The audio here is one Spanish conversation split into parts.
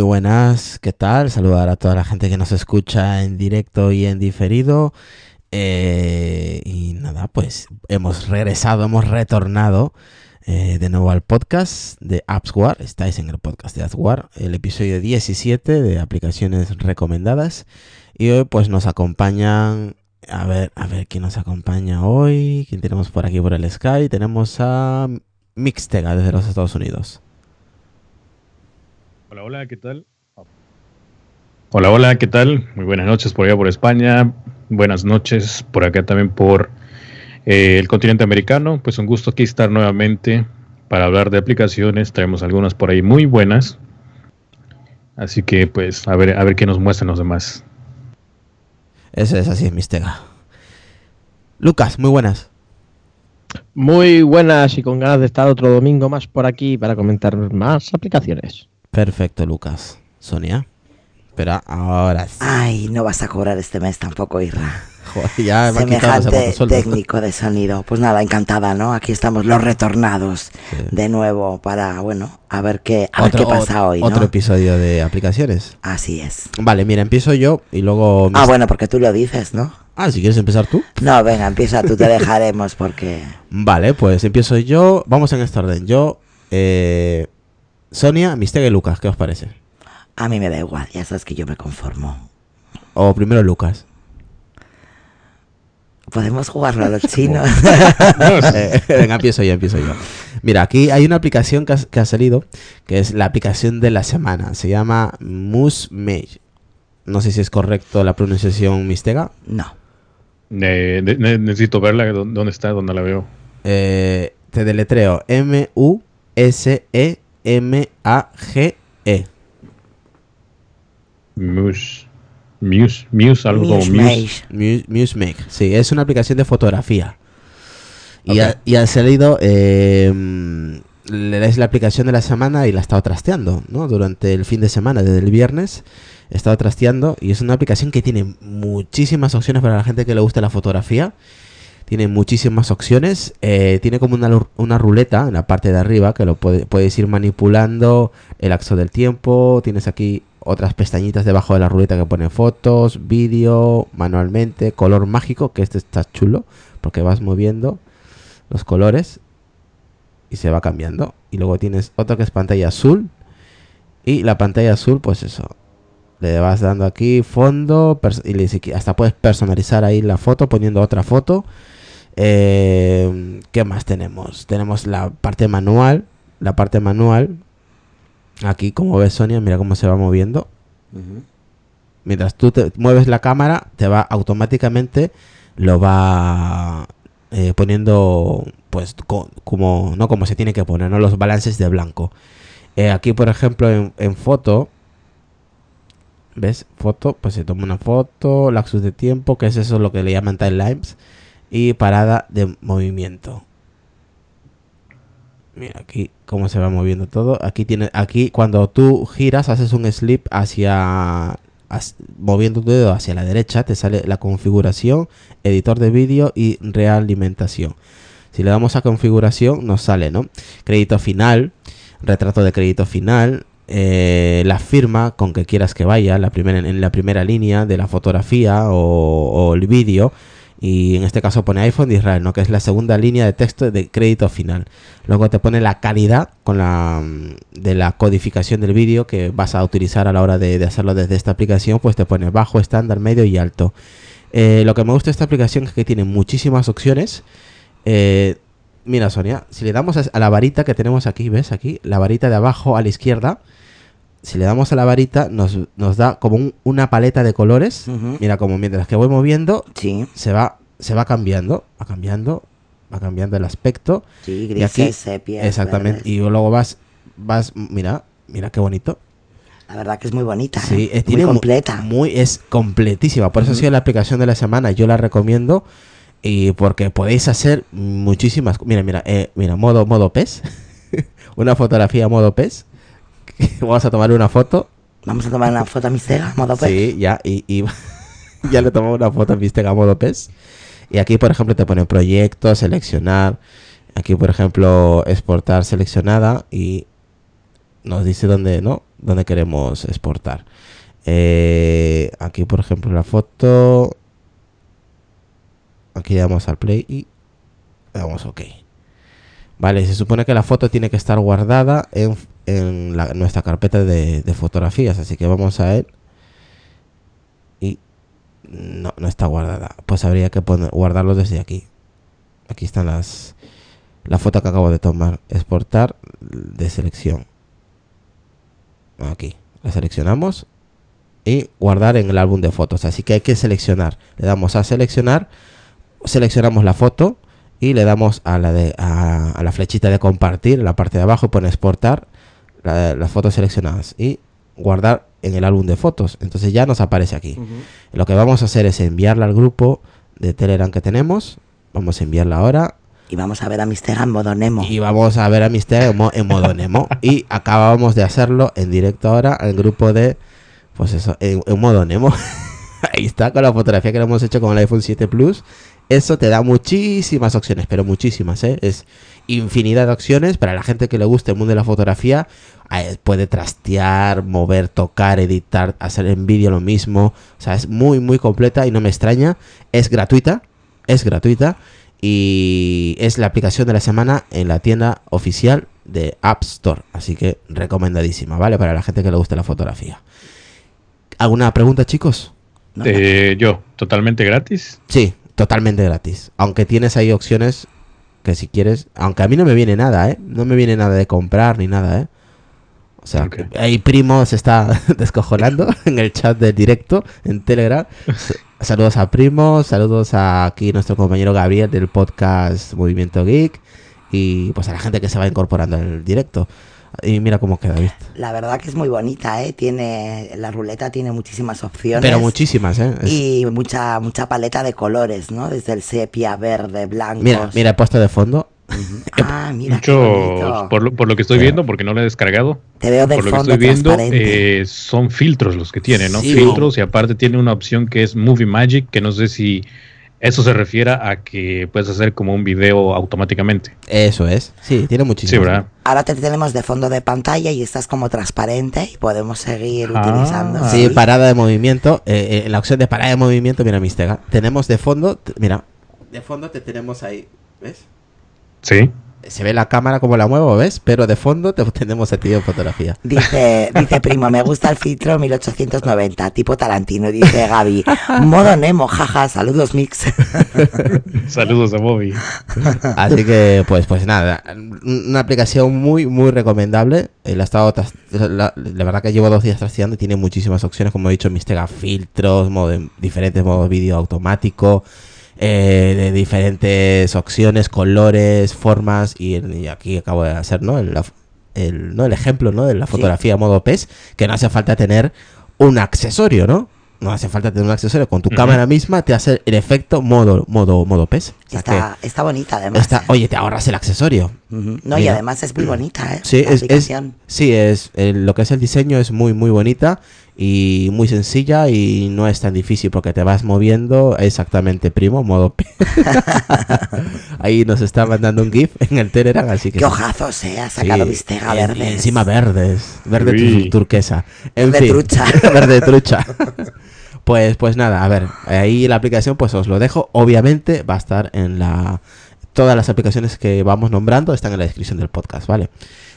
Muy buenas, ¿qué tal? Saludar a toda la gente que nos escucha en directo y en diferido. Eh, y nada, pues hemos regresado, hemos retornado eh, de nuevo al podcast de AppsWar. Estáis en el podcast de AppsWar, el episodio 17 de aplicaciones recomendadas. Y hoy pues nos acompañan, a ver, a ver quién nos acompaña hoy. ¿Quién tenemos por aquí por el Sky? Tenemos a Mixtega desde los Estados Unidos. Hola, hola, ¿qué tal? Hola, hola, ¿qué tal? Muy buenas noches por allá por España. Buenas noches por acá también por eh, el continente americano. Pues un gusto aquí estar nuevamente para hablar de aplicaciones. Traemos algunas por ahí muy buenas. Así que pues a ver, a ver qué nos muestran los demás. Eso es así, Mistega. Lucas, muy buenas. Muy buenas y con ganas de estar otro domingo más por aquí para comentar más aplicaciones. Perfecto, Lucas. Sonia. Pero ahora sí. Ay, no vas a cobrar este mes tampoco, Irra. Joder, ya me Semejante técnico de sonido. Pues nada, encantada, ¿no? Aquí estamos los retornados de nuevo para, bueno, a ver qué, a ver qué pasa hoy, ¿no? Otro episodio de aplicaciones. Así es. Vale, mira, empiezo yo y luego... Ah, bueno, porque tú lo dices, ¿no? Ah, si quieres empezar tú. No, venga, empieza tú, te dejaremos porque... Vale, pues empiezo yo. Vamos en este orden. Yo, eh, Sonia, Mistega y Lucas. ¿Qué os parece? A mí me da igual, ya sabes que yo me conformo. O primero Lucas. Podemos jugarlo a los chinos. Eh, venga, empiezo yo, empiezo yo. Mira, aquí hay una aplicación que ha, que ha salido, que es la aplicación de la semana. Se llama MuseMage. No sé si es correcto la pronunciación Mistega. no. Eh, ne- necesito verla. ¿dó- ¿Dónde está? ¿Dónde la veo? Eh, te deletreo M-U-S-E-M-A-G-E. Muse. Muse. Muse, algo como Muse. Muse. Mu- MuseMake. Sí, es una aplicación de fotografía. Y, Ok. ha, y ha salido, eh, le dais la aplicación de la semana y la he estado trasteando, ¿no? Durante el fin de semana, desde el viernes, he estado trasteando y es una aplicación que tiene muchísimas opciones para la gente que le gusta la fotografía. Tiene muchísimas opciones. eh, tiene como una, una ruleta en la parte de arriba que lo puede- puedes ir manipulando el axo del tiempo. Tienes aquí otras pestañitas debajo de la ruleta que pone fotos, vídeo, manualmente, color mágico, que este está chulo porque vas moviendo los colores y se va cambiando. Y luego tienes otro que es pantalla azul. Y la pantalla azul, pues eso. Le vas dando aquí fondo y hasta puedes personalizar ahí la foto poniendo otra foto. Eh, ¿Qué más tenemos? Tenemos la parte manual. La parte manual. Aquí, como ves, Sonia, mira cómo se va moviendo. Mientras tú te mueves la cámara, te va automáticamente, lo va eh, poniendo, pues, co- como, no como se tiene que poner, ¿no? Los balances de blanco. Eh, aquí, por ejemplo, en, en foto, ¿ves? Foto, pues se toma una foto, laxus de tiempo, que es eso lo que le llaman timelapse, y parada de movimiento. Mira aquí cómo se va moviendo todo. Aquí tiene, aquí cuando tú giras, haces un slip hacia, moviendo tu dedo hacia la derecha, te sale la configuración, editor de vídeo y realimentación. Si le damos a configuración, nos sale, ¿no? Crédito final, retrato de crédito final, eh, la firma con que quieras que vaya, la primera, en la primera línea de la fotografía o, o el vídeo. Y en este caso pone iPhone de Israel, ¿no? Que es la segunda línea de texto de crédito final. Luego te pone la calidad con la mm, de la codificación del vídeo que vas a utilizar a la hora de, hacerlo desde esta aplicación, pues te pone bajo, estándar, medio y alto. Eh, lo que me gusta de esta aplicación es que tiene muchísimas opciones. Eh, mira, Sonia, si le damos a la varita que tenemos aquí, ¿ves? Aquí, la varita de abajo a la izquierda. Si le damos a la varita, nos, nos da como un- una paleta de colores. Mira, como mientras que voy moviendo, Sí, se va, se va cambiando, va cambiando, va cambiando el aspecto. sí, Y aquí, grises, sepias, exactamente. verdes. Y luego vas, vas, mira, mira qué bonito. La verdad que es muy bonita, Sí, ¿eh? es, muy completa. Muy, es completísima. Por eso ha sido la aplicación de la semana. Yo la recomiendo. Y porque podéis hacer muchísimas. Mira, mira, eh, mira, modo, modo pez. una fotografía modo pez. Vamos a tomar una foto. Vamos a tomar una foto a mi cega, modo pues. Sí, ya, y, y ya le tomamos una foto a Mistega modo pez. Y aquí, por ejemplo, te pone proyecto, seleccionar. Aquí, por ejemplo, exportar seleccionada y nos dice dónde, ¿no? donde queremos exportar. Eh, aquí, por ejemplo, la foto. Aquí le damos al play y le damos OK. Vale, se supone que la foto tiene que estar guardada en, nuestra carpeta de, fotografías. Así que vamos a él. Y no, está guardada. Pues habría que poner, guardarlo desde aquí. Aquí están las la foto que acabo de tomar. Exportar de selección. Aquí. La seleccionamos y guardar en el álbum de fotos. Así que hay que seleccionar. Le damos a seleccionar, seleccionamos la foto y le damos a la, de, a, la flechita de compartir en la parte de abajo pone exportar las fotos seleccionadas y guardar en el álbum de fotos. Entonces ya nos aparece aquí. Lo que vamos a hacer es enviarla al grupo de Telegram que tenemos. Vamos a enviarla ahora. Y vamos a ver a Mistega en modo Nemo. Y vamos a ver a Mistega en, modo Nemo. y acabamos de hacerlo en directo ahora al grupo de pues eso, en, modo Nemo. Ahí está, con la fotografía que lo hemos hecho con el iPhone 7 Plus. Eso te da muchísimas opciones, pero muchísimas, ¿eh? Es infinidad de opciones para la gente que le guste el mundo de la fotografía. Puede trastear, mover, tocar, editar, hacer en vídeo lo mismo. O sea, es muy, muy completa y no me extraña. Es gratuita, es gratuita. Y es la aplicación de la semana en la tienda oficial de App Store. Así que recomendadísima, ¿vale? Para la gente que le guste la fotografía. ¿Alguna pregunta, chicos? Eh, yo, totalmente gratis. Sí, totalmente gratis. Aunque tienes ahí opciones que si quieres, aunque a mí no me viene nada, ¿eh? No me viene nada de comprar ni nada, ¿eh? O sea, ahí Primo se está descojonando en el chat del directo en Telegram. Saludos a Primo, saludos a aquí nuestro compañero Gabriel del podcast Movimiento Geek y pues a la gente que se va incorporando al directo. Y mira cómo queda, ¿viste? La verdad que es muy bonita, ¿eh? Tiene, la ruleta tiene muchísimas opciones. Pero muchísimas, ¿eh? Y mucha, mucha paleta de colores, ¿no? Desde el sepia, verde, blanco. Mira, mira, he puesto de fondo. ah, mira. Mucho, por, lo, por lo que estoy viendo, porque no lo he descargado. Te veo de Por lo que estoy viendo, eh, son filtros los que tiene, ¿no? filtros y aparte tiene una opción que es Movie Magic, que no sé si eso se refiere a que puedes hacer como un video automáticamente. Eso es. Sí, tiene muchísimo. Sí, ¿verdad? Ahora te tenemos de fondo de pantalla y estás como transparente y podemos seguir ah. utilizando. Sí, parada de movimiento. Eh, eh, la opción de parada de movimiento, mira, Mistega. Tenemos de fondo, mira, de fondo te tenemos ahí, ¿ves? Sí se ve la cámara como la muevo, ¿ves? Pero de fondo te tenemos a ti en fotografía. Dice, dice primo, me gusta el filtro 1890, tipo Tarantino, dice Gaby. Modo Nemo, jaja, saludos Mix. saludos a Bobby. Así que, pues, pues nada, una aplicación muy, muy recomendable. Eh, la, estado la, verdad que llevo dos días trasteando y tiene muchísimas opciones, como he dicho, Mistega filtros, modo, diferentes modos vídeo automático. Eh, de diferentes opciones, colores, formas y, aquí acabo de hacer ¿no? El, el, ¿no? el ejemplo ¿no? de la fotografía modo PES, que no hace falta tener un accesorio, ¿no? No hace falta tener un accesorio, con tu cámara misma te hace el efecto modo modo modo PES. está, está bonita además. Oye, te ahorras el accesorio. No, y además es muy bonita, ¿eh? Sí, es, sí es, lo que es el diseño es muy muy bonita y muy sencilla y no es tan difícil porque te vas moviendo exactamente primo, modo. Ahí nos está mandando un GIF en el Telegram, así que... Qué ojazos, eh, ha sacado vistega verde. Encima verdes, verde turquesa. En verde trucha. verde trucha. Pues, pues nada, a ver, ahí la aplicación pues os lo dejo. Obviamente va a estar en la... Todas las aplicaciones que vamos nombrando están en la descripción del podcast, ¿vale?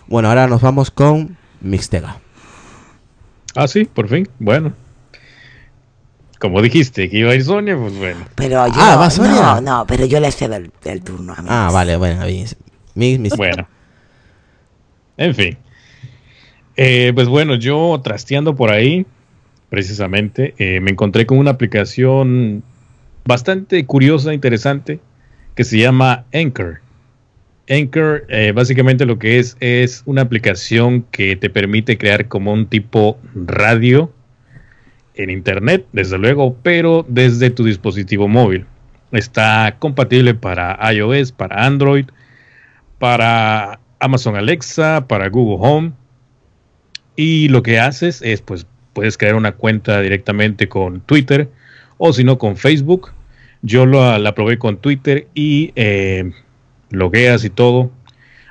Bueno, ahora nos vamos con Mixtega. Ah, sí, por fin. Bueno. Como dijiste que iba a ir Sonia, pues bueno. Pero yo, ah, ¿va Sonia? No, no, pero yo le cedo el, el turno a mí. Ah, vale, bueno, a Bueno. En fin. Eh, pues bueno, yo trasteando por ahí, precisamente, eh, me encontré con una aplicación bastante curiosa, interesante, que se llama Anchor. Anchor eh, básicamente lo que es es una aplicación que te permite crear como un tipo radio en internet, desde luego, pero desde tu dispositivo móvil. Está compatible para iOS, para Android, para Amazon Alexa, para Google Home. Y lo que haces es, pues, puedes crear una cuenta directamente con Twitter o si no con Facebook. Yo la probé con Twitter y eh, logueas y todo.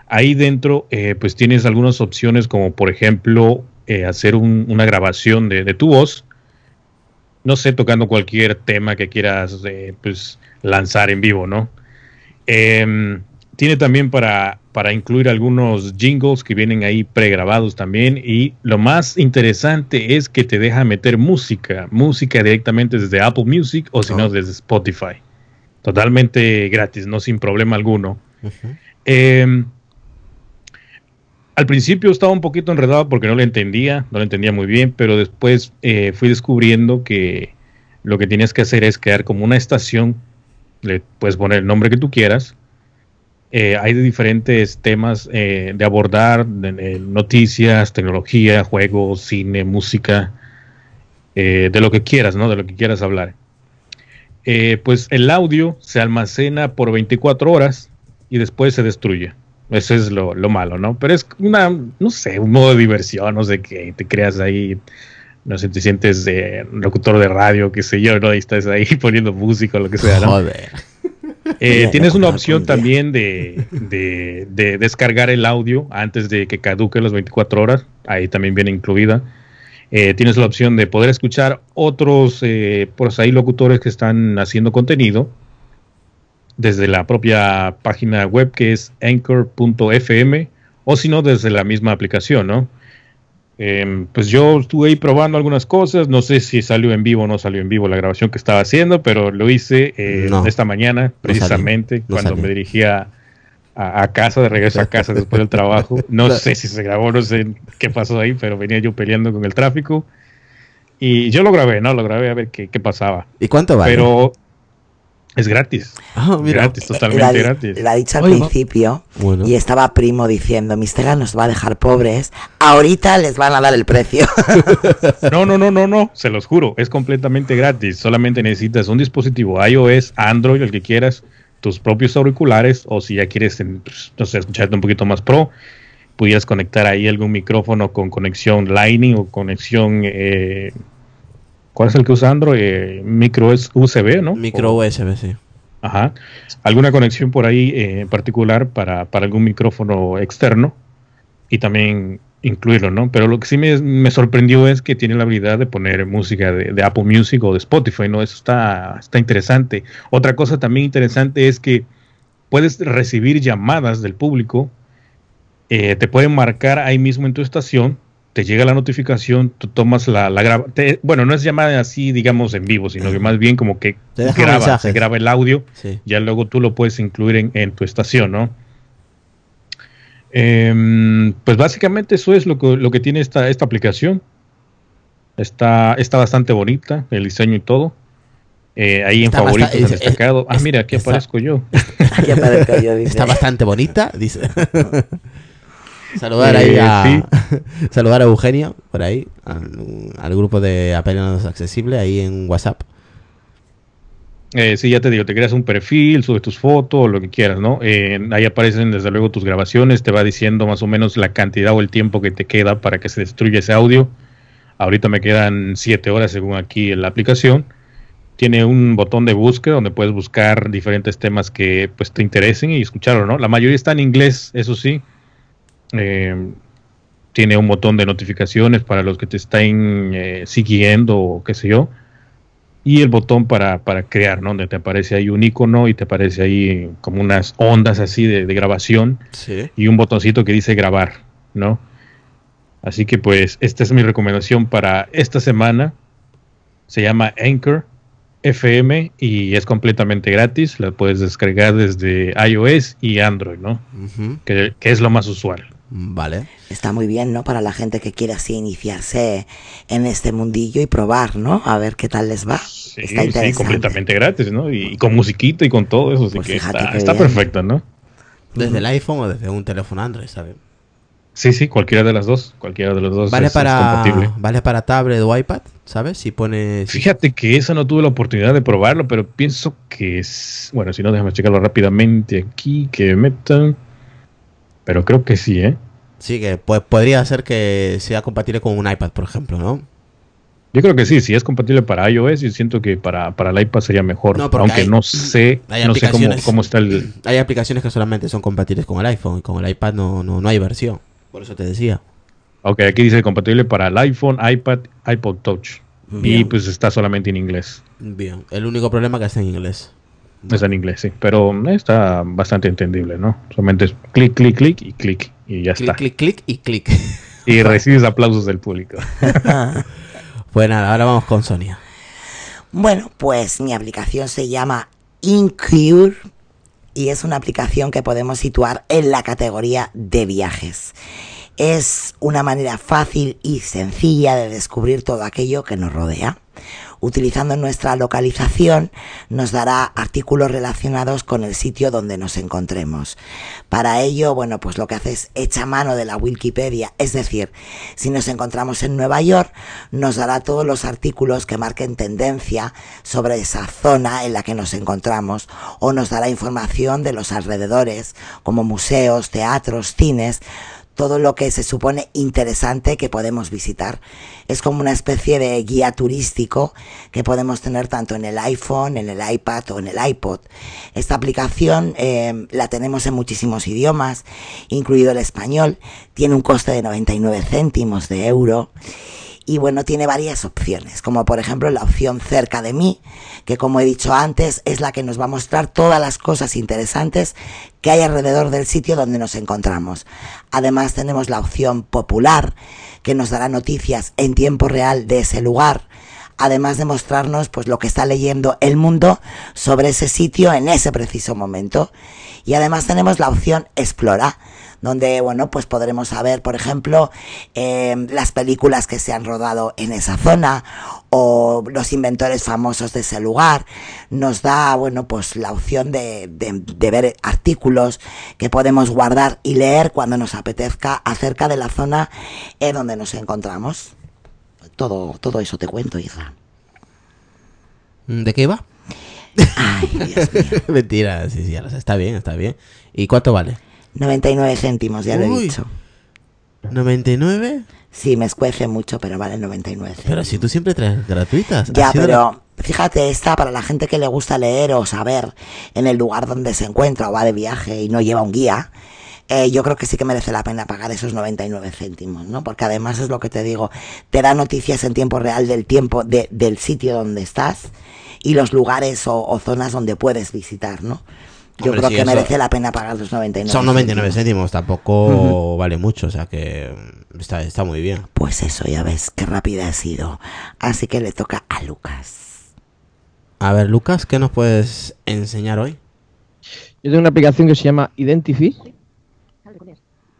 Ahí dentro, eh, pues tienes algunas opciones como por ejemplo eh, hacer una grabación de, tu voz, no sé, tocando cualquier tema que quieras pues, lanzar en vivo, ¿no? Em, tiene también para, para incluir algunos jingles que vienen ahí pregrabados también. Y lo más interesante es que te deja meter música, música directamente desde Apple Music o si no oh. desde Spotify. Totalmente gratis, no sin problema alguno. Em, al principio estaba un poquito enredado porque no lo entendía, no lo entendía muy bien, pero después eh, fui descubriendo que lo que tienes que hacer es crear como una estación, le puedes poner el nombre que tú quieras, eh, hay diferentes temas eh, de abordar, noticias, tecnología, juegos, cine, música, de lo que quieras, ¿no? De lo que quieras hablar. pues el audio se almacena por 24 horas y después se destruye. Eso es lo, malo, ¿no? Pero es una, no sé, un modo de diversión, no sé qué, te creas ahí, no sé, te sientes de locutor de radio, qué sé yo, ¿no? Y estás ahí poniendo música o lo que sea, ¿no? Joder. Eh, tienes una opción también de, de, descargar el audio antes de que caduque las 24 horas, ahí también viene incluida. Eh, tienes la opción de poder escuchar otros, eh, por ahí, locutores que están haciendo contenido desde la propia página web que es anchor.fm o si no desde la misma aplicación, ¿no? Em, pues yo estuve ahí probando algunas cosas, no sé si salió en vivo o no salió en vivo la grabación que estaba haciendo, pero lo hice eh, esta mañana precisamente cuando me dirigía a, casa, de regreso a casa después del trabajo. No sé si se grabó, no sé qué pasó ahí, pero venía yo peleando con el tráfico. Y yo lo grabé, ¿no? Lo grabé a ver qué, qué pasaba. ¿Y cuánto vale? Pero es gratis. Ah, gratis, totalmente gratis. La ha dicho al principio y estaba Primo diciendo, Mistega nos va a dejar pobres, ahorita les van a dar el precio. no, no, no, no, no, se los juro, es completamente gratis. Solamente necesitas un dispositivo iOS, Android, el que quieras, tus propios auriculares o si ya quieres, pues, no sé, escucharte un poquito más pro, pudieras conectar ahí algún micrófono con conexión Lightning o conexión... Eh, ¿Cuál es el que usa Android? Eh, micro USB, ¿no? Micro USB, sí. Ajá. ¿Alguna conexión por ahí eh, en particular para, algún micrófono externo? Y también incluirlo, ¿no? Pero lo que sí me, sorprendió es que tiene la habilidad de poner música de, Apple Music o de Spotify, ¿no? Eso está, está interesante. Otra cosa también interesante es que puedes recibir llamadas del público, eh, te pueden marcar ahí mismo en tu estación te llega la notificación, tú tomas la, la bueno, no es llamada así, digamos, en vivo, sino que más bien como que graba, se graba el audio, ya luego tú lo puedes incluir en, tu estación, ¿no? Em, pues básicamente eso es lo que, lo que tiene esta, esta aplicación. Está, está bastante bonita, el diseño y todo. Eh, ahí en favoritos, destacado. ah, mira, aquí aparezco yo. Aquí aparezco yo, Está bastante bonita, dice. Saludar ahí eh, a saludar a Eugenio por ahí, al, grupo de apenas accesible ahí en WhatsApp. Eh, sí, ya te digo, te creas un perfil, subes tus fotos, lo que quieras, ¿no? Eh, ahí aparecen desde luego tus grabaciones, te va diciendo más o menos la cantidad o el tiempo que te queda para que se destruya ese audio. Ahorita me quedan 7 horas según aquí en la aplicación. Tiene un botón de búsqueda donde puedes buscar diferentes temas que pues te interesen y escucharlo, ¿no? La mayoría está en inglés, eso sí. Eh, tiene un botón de notificaciones para los que te estén eh, siguiendo o qué sé yo. Y el botón para, crear, ¿no? Donde te aparece ahí un icono y te aparece ahí como unas ondas así de, grabación. Y un botoncito que dice grabar, ¿no? Así que pues esta es mi recomendación para esta semana. Se llama Anchor FM y es completamente gratis. La puedes descargar desde iOS y Android, ¿no? que, es lo más usual. Vale. Está muy bien, ¿no? Para la gente que quiera así iniciarse en este mundillo y probar, ¿no? A ver qué tal les va. Sí, sí completamente gratis, ¿no? Y, con musiquita y con todo eso, así pues que está, está perfecto, ¿no? Desde el iPhone o desde un teléfono Android, ¿sabes? Sí, sí, cualquiera de las dos, cualquiera de los dos vale para, Vale para tablet o iPad, ¿sabes? Si pones... Fíjate que esa no tuve la oportunidad de probarlo, pero pienso que es... Bueno, si no, déjame checarlo rápidamente aquí, que metan... Pero creo que sí, ¿eh? Sí, que pues, podría ser que sea compatible con un iPad, por ejemplo, ¿no? Yo creo que sí, si es compatible para iOS, y siento que para, para el iPad sería mejor. aunque no sé, no sé cómo, está el. Hay aplicaciones que solamente son compatibles con el iPhone y con el iPad no, no, no hay versión. Por eso te decía. Ok, aquí dice compatible para el iPhone, iPad, iPod Touch. Y pues está solamente en inglés. Bien, el único problema que está en inglés. Está en inglés, sí. Pero está bastante entendible, ¿no? Solamente es clic, clic, clic y clic. Y ya está. Clic, clic, clic y clic. Y recibes aplausos del público. pues nada, ahora vamos con Sonia. Bueno, pues mi aplicación se llama Incure y es una aplicación que podemos situar en la categoría de viajes. Es una manera fácil y sencilla de descubrir todo aquello que nos rodea utilizando nuestra localización, nos dará artículos relacionados con el sitio donde nos encontremos. Para ello, bueno, pues lo que hace es echa mano de la Wikipedia, es decir, si nos encontramos en Nueva York, nos dará todos los artículos que marquen tendencia sobre esa zona en la que nos encontramos, o nos dará información de los alrededores, como museos, teatros, cines, todo lo que se supone interesante que podemos visitar. Es como una especie de guía turístico que podemos tener tanto en el iPhone, en el iPad o en el iPod. Esta aplicación eh, la tenemos en muchísimos idiomas, incluido el español. Tiene un coste de 99 céntimos de euro y bueno, tiene varias opciones, como por ejemplo la opción cerca de mí, que como he dicho antes es la que nos va a mostrar todas las cosas interesantes que hay alrededor del sitio donde nos encontramos. Además tenemos la opción popular, que nos dará noticias en tiempo real de ese lugar, además de mostrarnos pues lo que está leyendo el mundo sobre ese sitio en ese preciso momento. Y además tenemos la opción explora, donde, bueno, pues podremos saber, por ejemplo, em, las películas que se han rodado en esa zona o los inventores famosos de ese lugar. Nos da, bueno, pues la opción de, de, ver artículos que podemos guardar y leer cuando nos apetezca acerca de la zona en donde nos encontramos. Todo, todo eso te cuento, hija. ¿De qué iba? Ay, Dios mío. Mentira, sí, sí, está bien, está bien. ¿Y cuánto vale? 99 céntimos, ya lo he dicho. ¿99? Sí, me escuece mucho, pero vale 99 céntimos. Pero si tú siempre traes gratuitas. Ya, pero fíjate, esta para la gente que le gusta leer o saber en el lugar donde se encuentra o va de viaje y no lleva un guía, eh, yo creo que sí que merece la pena pagar esos 99 céntimos, ¿no? Porque además es lo que te digo, te da noticias en tiempo real del tiempo, de, del sitio donde estás y los lugares o, o zonas donde puedes visitar, ¿no? Yo creo que merece la pena pagar los 99 Son 99 céntimos, tampoco vale mucho, o sea que está, está muy bien. Pues eso, ya ves, qué rápida ha sido. Así que le toca a Lucas. A ver, Lucas, ¿qué nos puedes enseñar hoy? Yo tengo una aplicación que se llama Identify.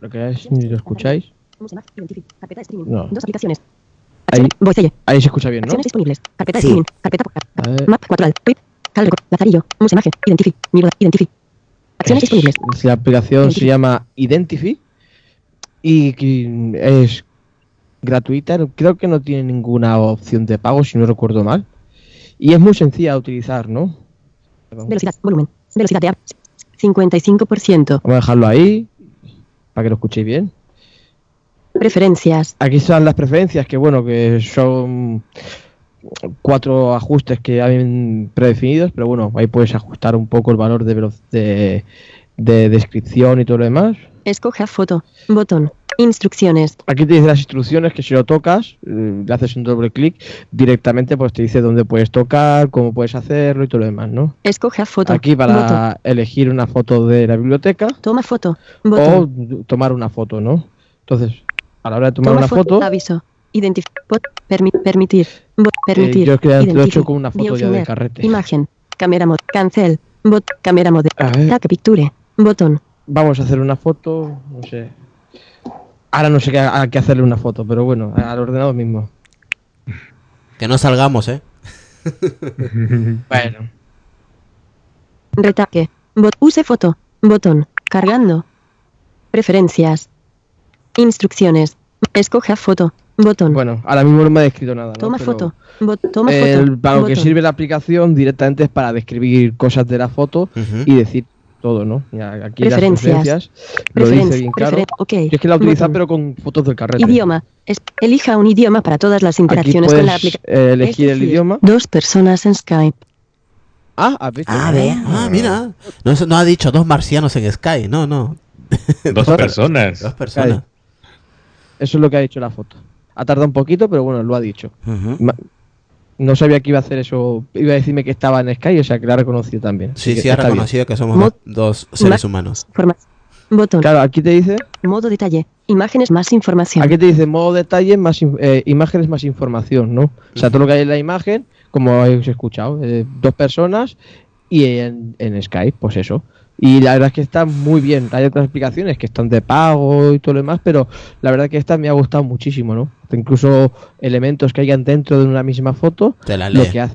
Lo que es, si lo escucháis. No. Dos aplicaciones. Ahí, ahí se escucha bien, ¿no? Acciones disponibles. Carpeta de Sí. streaming. Carpeta. Map 4 al Pip. Calreco. Lazarillo. Musemaje. Identify. Mierda. Identify. Acciones Es- disponibles. es La aplicación se llama Identify y es gratuita. Creo que no tiene ninguna opción de pago, si no recuerdo mal. Y es muy sencilla de utilizar, ¿no? Velocidad. Volumen. Velocidad de app. 55%. Vamos a dejarlo ahí para que lo escuchéis bien. Preferencias. Aquí están las preferencias, que bueno, que son cuatro ajustes que hay predefinidos, pero bueno, ahí puedes ajustar un poco el valor de, de, de descripción y todo lo demás. Escoja foto. Botón. Instrucciones. Aquí te dice las instrucciones que si lo tocas, eh, le haces un doble clic, directamente pues te dice dónde puedes tocar, cómo puedes hacerlo y todo lo demás, ¿no? Escoja foto. Aquí para elegir una foto de la biblioteca Toma foto. o Botón. tomar una foto, ¿no? Entonces, a la hora de tomar Toma una foto, Aviso. Identif bot- permi- permitir. Bot- permitir. Eh, yo lo he hecho con una foto ya de carrete. Imagen. Cámara mod. Cancel. Bot. Cámara mod. Track picture. Botón. vamos a hacer una foto, no sé. Ahora no sé qué, a qué hacerle una foto, pero bueno, al ordenador mismo. Que no salgamos, ¿eh? Bueno, Retaque. Bot. Use foto. Botón. Cargando. Preferencias. Instrucciones. Escoja foto. Botón. bueno, ahora mismo no me ha descrito nada. ¿no? Toma Pero foto. Bot- toma el- foto. para lo que sirve la aplicación directamente es para describir cosas de la foto y decir todo, ¿no? Aquí Preferencias. las preferencias lo dice bien claro. es que la utiliza pero con fotos del carrete. Idioma. Es- elija un idioma para todas las interacciones con la aplicación. eh, elegir el idioma. Dos personas en Skype. Ah, ¿has visto? Ah, ve. Ah, mira. No, ha dicho dos marcianos en Sky. No, no. Dos personas. Dos personas. Eso es lo que ha dicho la foto. Ha tardado un poquito, pero bueno, lo ha dicho. Ma- No sabía que iba a hacer eso. Iba a decirme que estaba en Sky, o sea que la ha reconocido también. Sí, sí, ha bien. reconocido que somos dos seres Ma- humanos. Botón. Claro, aquí te dice, Modo detalle. Imágenes más información. aquí te dice modo detalle más eh, imágenes más información, ¿no? O sea, todo lo que hay en la imagen, como habéis escuchado, eh, dos personas y en, en Skype, pues eso. Y la verdad es que está muy bien. Hay otras aplicaciones que están de pago y todo lo demás, pero la verdad que esta me ha gustado muchísimo, ¿no? Incluso elementos que hayan dentro de una misma foto, Te la lo que hace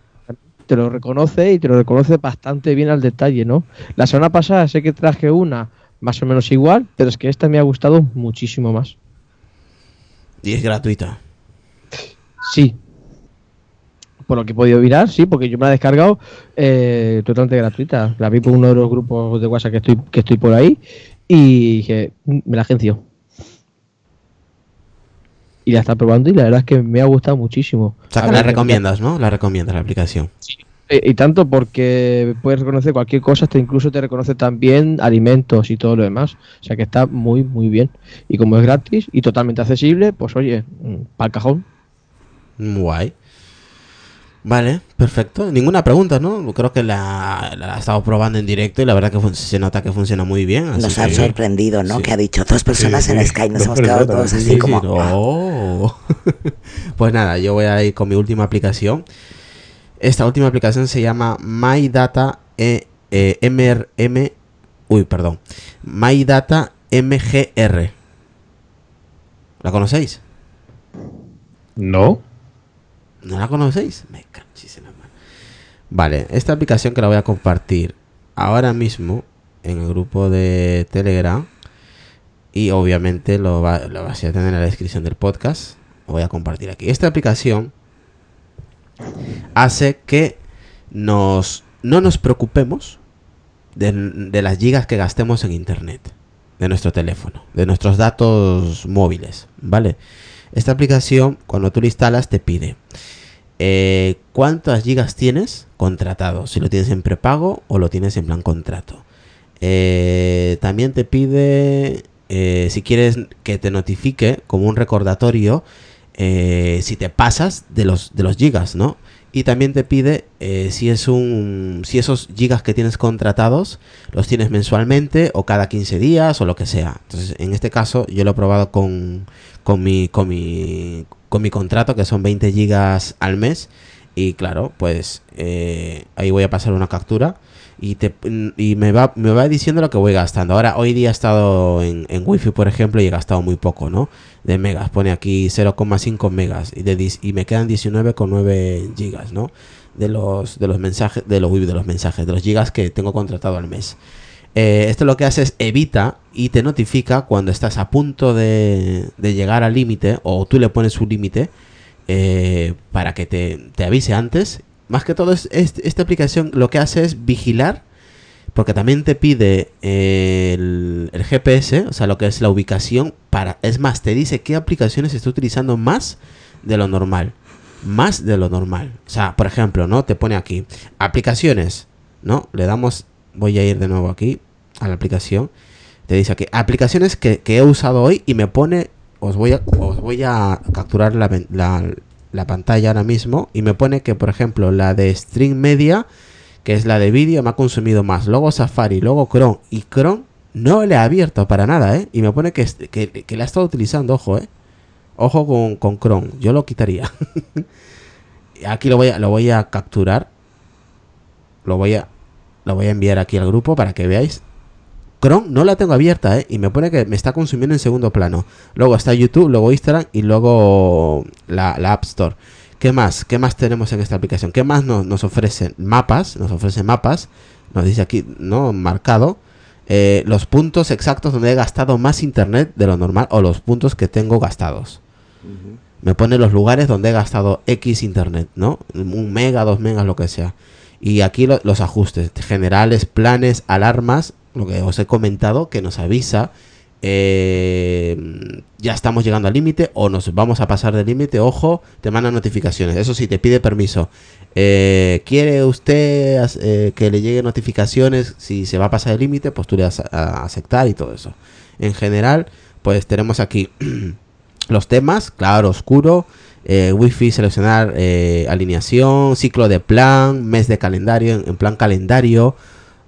te lo reconoce y te lo reconoce bastante bien al detalle, ¿no? La semana pasada sé que traje una más o menos igual, pero es que esta me ha gustado muchísimo más. Y es gratuita. Sí. Por lo que he podido mirar, sí, porque yo me la he descargado eh, totalmente gratuita. La vi por uno de los grupos de WhatsApp que estoy, que estoy por ahí y dije, "Mm, me la agencio. Y la está probando y la verdad es que me ha gustado muchísimo. O sea, que la recomiendas, ¿no? La recomiendas la aplicación. Eh, Y tanto porque puedes reconocer cualquier cosa, hasta incluso te reconoce también alimentos y todo lo demás. O sea que está muy, muy bien. Y como es gratis y totalmente accesible, pues oye, para el cajón. Guay. Vale, perfecto. Ninguna pregunta, ¿no? Creo que la, la he estado probando en directo y la verdad que se nota que funciona muy bien. así Nos ha que- sorprendido, ¿no? Sí. Que ha dicho dos personas Sí, en sí. Skype. Nos hemos quedado todos sí, así Sí, como. sí, oh. pues nada, yo voy a ir con mi última aplicación. Esta última aplicación se llama My Data eh, eh, MRM. Uy, perdón. My Data MGR. ¿La conocéis? No. ¿No la conocéis? Me la mano. Vale, esta aplicación que la voy a compartir ahora mismo en el grupo de Telegram y obviamente lo, va, lo vas a tener en la descripción del podcast. Lo voy a compartir aquí. Esta aplicación hace que nos, no nos preocupemos de las gigas que gastemos en internet, de nuestro teléfono, de nuestros datos móviles, ¿vale? Esta aplicación, cuando tú la instalas, te pide eh, cuántas gigas tienes contratado, si lo tienes en prepago o lo tienes en plan contrato. Eh, también te pide eh, si quieres que te notifique como un recordatorio si te pasas de los, de los gigas, ¿no? Y también te pide eh, si es un si esos gigas que tienes contratados los tienes mensualmente o cada 15 días o lo que sea. Entonces, en este caso yo lo he probado con, con mi con mi con mi contrato que son 20 gigas al mes y claro, pues eh, ahí voy a pasar una captura y, te, y me, va, me va diciendo lo que voy gastando. Ahora, hoy día he estado en, en Wi-Fi, por ejemplo, y he gastado muy poco, ¿no? De megas. Pone aquí 0,5 megas y, de, y me quedan 19,9 gigas, ¿no? De los, de los mensajes, de los, de los mensajes, de los gigas que tengo contratado al mes. Eh, esto lo que hace es evita y te notifica cuando estás a punto de, de llegar al límite o tú le pones un límite eh, para que te, te avise antes. Más que todo, es, es- esta aplicación lo que hace es vigilar, porque también te pide eh, el, GPS, o sea, lo que es la ubicación. para Es más, te dice qué aplicaciones está utilizando más de lo normal. Más de lo normal. O sea, por ejemplo, ¿no? Te pone aquí aplicaciones, ¿no? Le damos, voy a ir de nuevo aquí a la aplicación. Te dice aquí, aplicaciones que, he usado hoy y me pone, os voy a, os voy a capturar la, la pantalla ahora mismo y me pone que, por ejemplo, la de String Media, que es la de vídeo, me ha consumido más. Luego Safari, luego Chrome y Chrome no le he abierto para nada, ¿eh? Y me pone que, que, que la ha estado utilizando, ojo, ¿eh? Ojo con, con Chrome, yo lo quitaría. aquí lo voy a, lo voy a capturar. Lo voy a, lo voy a enviar aquí al grupo para que veáis. Chrome no la tengo abierta, ¿eh? Y me pone que me está consumiendo en segundo plano. Luego está YouTube, luego Instagram y luego la, la App Store. ¿Qué más? ¿Qué más tenemos en esta aplicación? ¿Qué más nos, nos ofrecen? Mapas, nos ofrece mapas. Nos dice aquí, ¿no? Marcado. eh, los puntos exactos donde he gastado más internet de lo normal o los puntos que tengo gastados. Me pone los lugares donde he gastado X internet, ¿no? Un mega, dos megas, lo que sea. Y aquí lo- los ajustes generales, planes, alarmas, lo que os he comentado, que nos avisa. eh, ya estamos llegando al límite o nos vamos a pasar del límite. Ojo, te manda notificaciones. Eso sí, te pide permiso. Eh, ¿Quiere usted eh, que le lleguen notificaciones si se va a pasar el límite? Pues tú le das a, aceptar y todo eso. En general, pues tenemos aquí los temas, claro, oscuro, wifi, seleccionar alineación, ciclo de plan, mes de calendario, en, en plan calendario.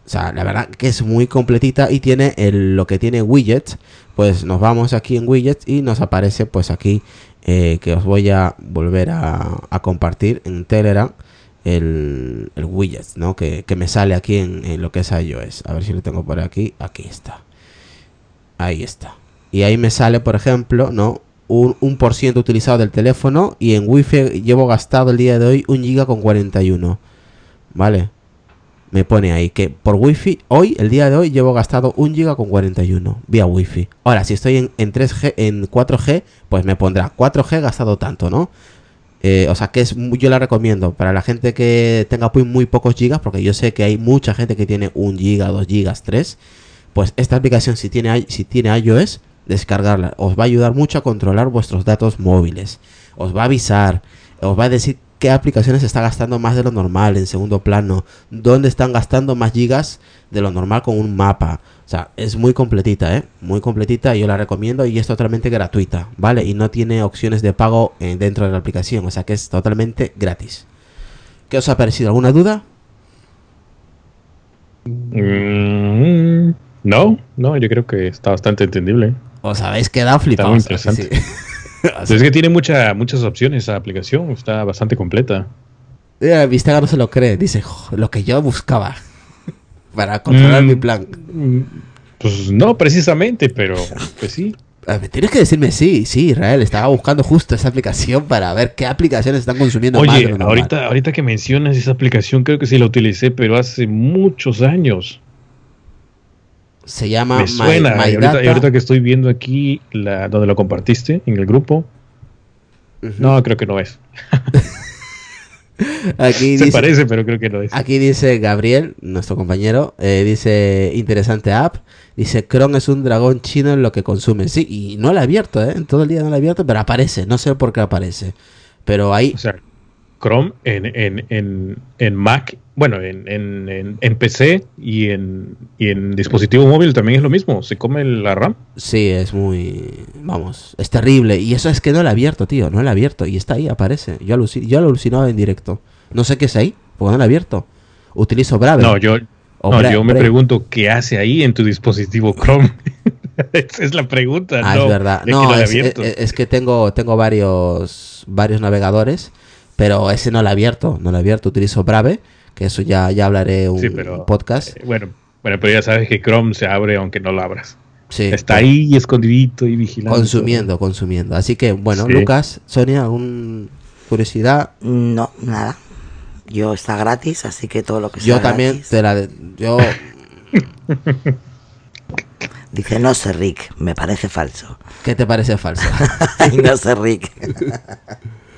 O sea, la verdad que es muy completita y tiene lo que tiene widgets. Pues nos vamos aquí en widgets y nos aparece pues aquí eh, que os voy a volver a, compartir en Telegram el, el widget, ¿no? Que, que me sale aquí en, en lo que es iOS. A ver si lo tengo por aquí. Aquí está. Ahí está. Y ahí me sale, por ejemplo, ¿no? Un, un por ciento utilizado del teléfono y en wifi llevo gastado el día de hoy un giga con 41. ¿Vale? Me pone ahí que por wifi hoy, el día de hoy, llevo gastado un giga con 41 vía wifi. Ahora, si estoy en, en 3G, en 4G, pues me pondrá 4G gastado tanto, ¿no? Eh, o sea que es yo la recomiendo para la gente que tenga muy, muy pocos gigas, porque yo sé que hay mucha gente que tiene un giga, 2 gigas, 3. Pues esta aplicación si tiene, si tiene iOS, descargarla. Os va a ayudar mucho a controlar vuestros datos móviles. Os va a avisar, os va a decir qué aplicaciones está gastando más de lo normal en segundo plano, dónde están gastando más gigas de lo normal con un mapa. O sea, es muy completita, ¿eh? Muy completita, yo la recomiendo y es totalmente gratuita, ¿vale? Y no tiene opciones de pago eh, dentro de la aplicación, o sea que es totalmente gratis. ¿Qué os ha parecido? ¿Alguna duda? Mm, no, no, yo creo que está bastante entendible. Os habéis quedado flipados. muy ¿a que interesante. sí? Es que tiene mucha, muchas opciones esa aplicación, está bastante completa. Mira, Vistaga no se lo cree, dice, "Jo, lo que yo buscaba para controlar Mm. mi plan. Mm, Pues no precisamente, pero pues sí. Ver, Tienes que decirme sí, sí, Israel, estaba buscando justo esa aplicación para ver qué aplicaciones están consumiendo Oye, ahorita, ahorita que mencionas esa aplicación, creo que sí la utilicé, pero hace muchos años. Se llama Me suena. My y ahorita, y Data. ahorita que estoy viendo aquí la, donde lo compartiste en el grupo, no, creo que no es. Aquí Se dice, parece, pero creo que no es. Aquí dice Gabriel, nuestro compañero, eh, dice interesante app. Dice Chrome es un dragón chino en lo que consume. Sí, y no la he abierto, ¿eh? En todo el día no la he abierto, pero aparece. No sé por qué aparece. Pero ahí, O sea, Chrome en, en, en, en Mac, bueno, en, en, en, en PC y en, y en dispositivo móvil también es lo mismo. Se come la RAM. sí, es muy. Vamos, es terrible. Y eso es que no la he abierto, tío. No la he abierto. Y está ahí, aparece. Yo, aluci- yo lo alucinaba en directo. No sé qué es ahí, porque no la he abierto. Utilizo Brave. No, yo, no, yo me Brave. pregunto qué hace ahí en tu dispositivo Chrome. Esa es la pregunta. Ah, no, es verdad. No, es, abierto. es- es que tengo, tengo varios, varios navegadores, pero ese no lo he abierto. No lo he abierto. Utilizo Brave, que eso ya, ya hablaré un Sí, pero- podcast. Eh, Bueno, bueno, pero ya sabes que Chrome se abre aunque no lo abras. Sí, Está ahí escondidito y vigilando. consumiendo, consumiendo. Así que, bueno, Sí. Lucas, Sonia, ¿alguna curiosidad? No, nada. Yo está gratis, así que todo lo que sea Yo también gratis. te la... de- Yo... Dice, no sé, Rick, me parece falso. ¿Qué te parece falso? Ay, no sé, Rick.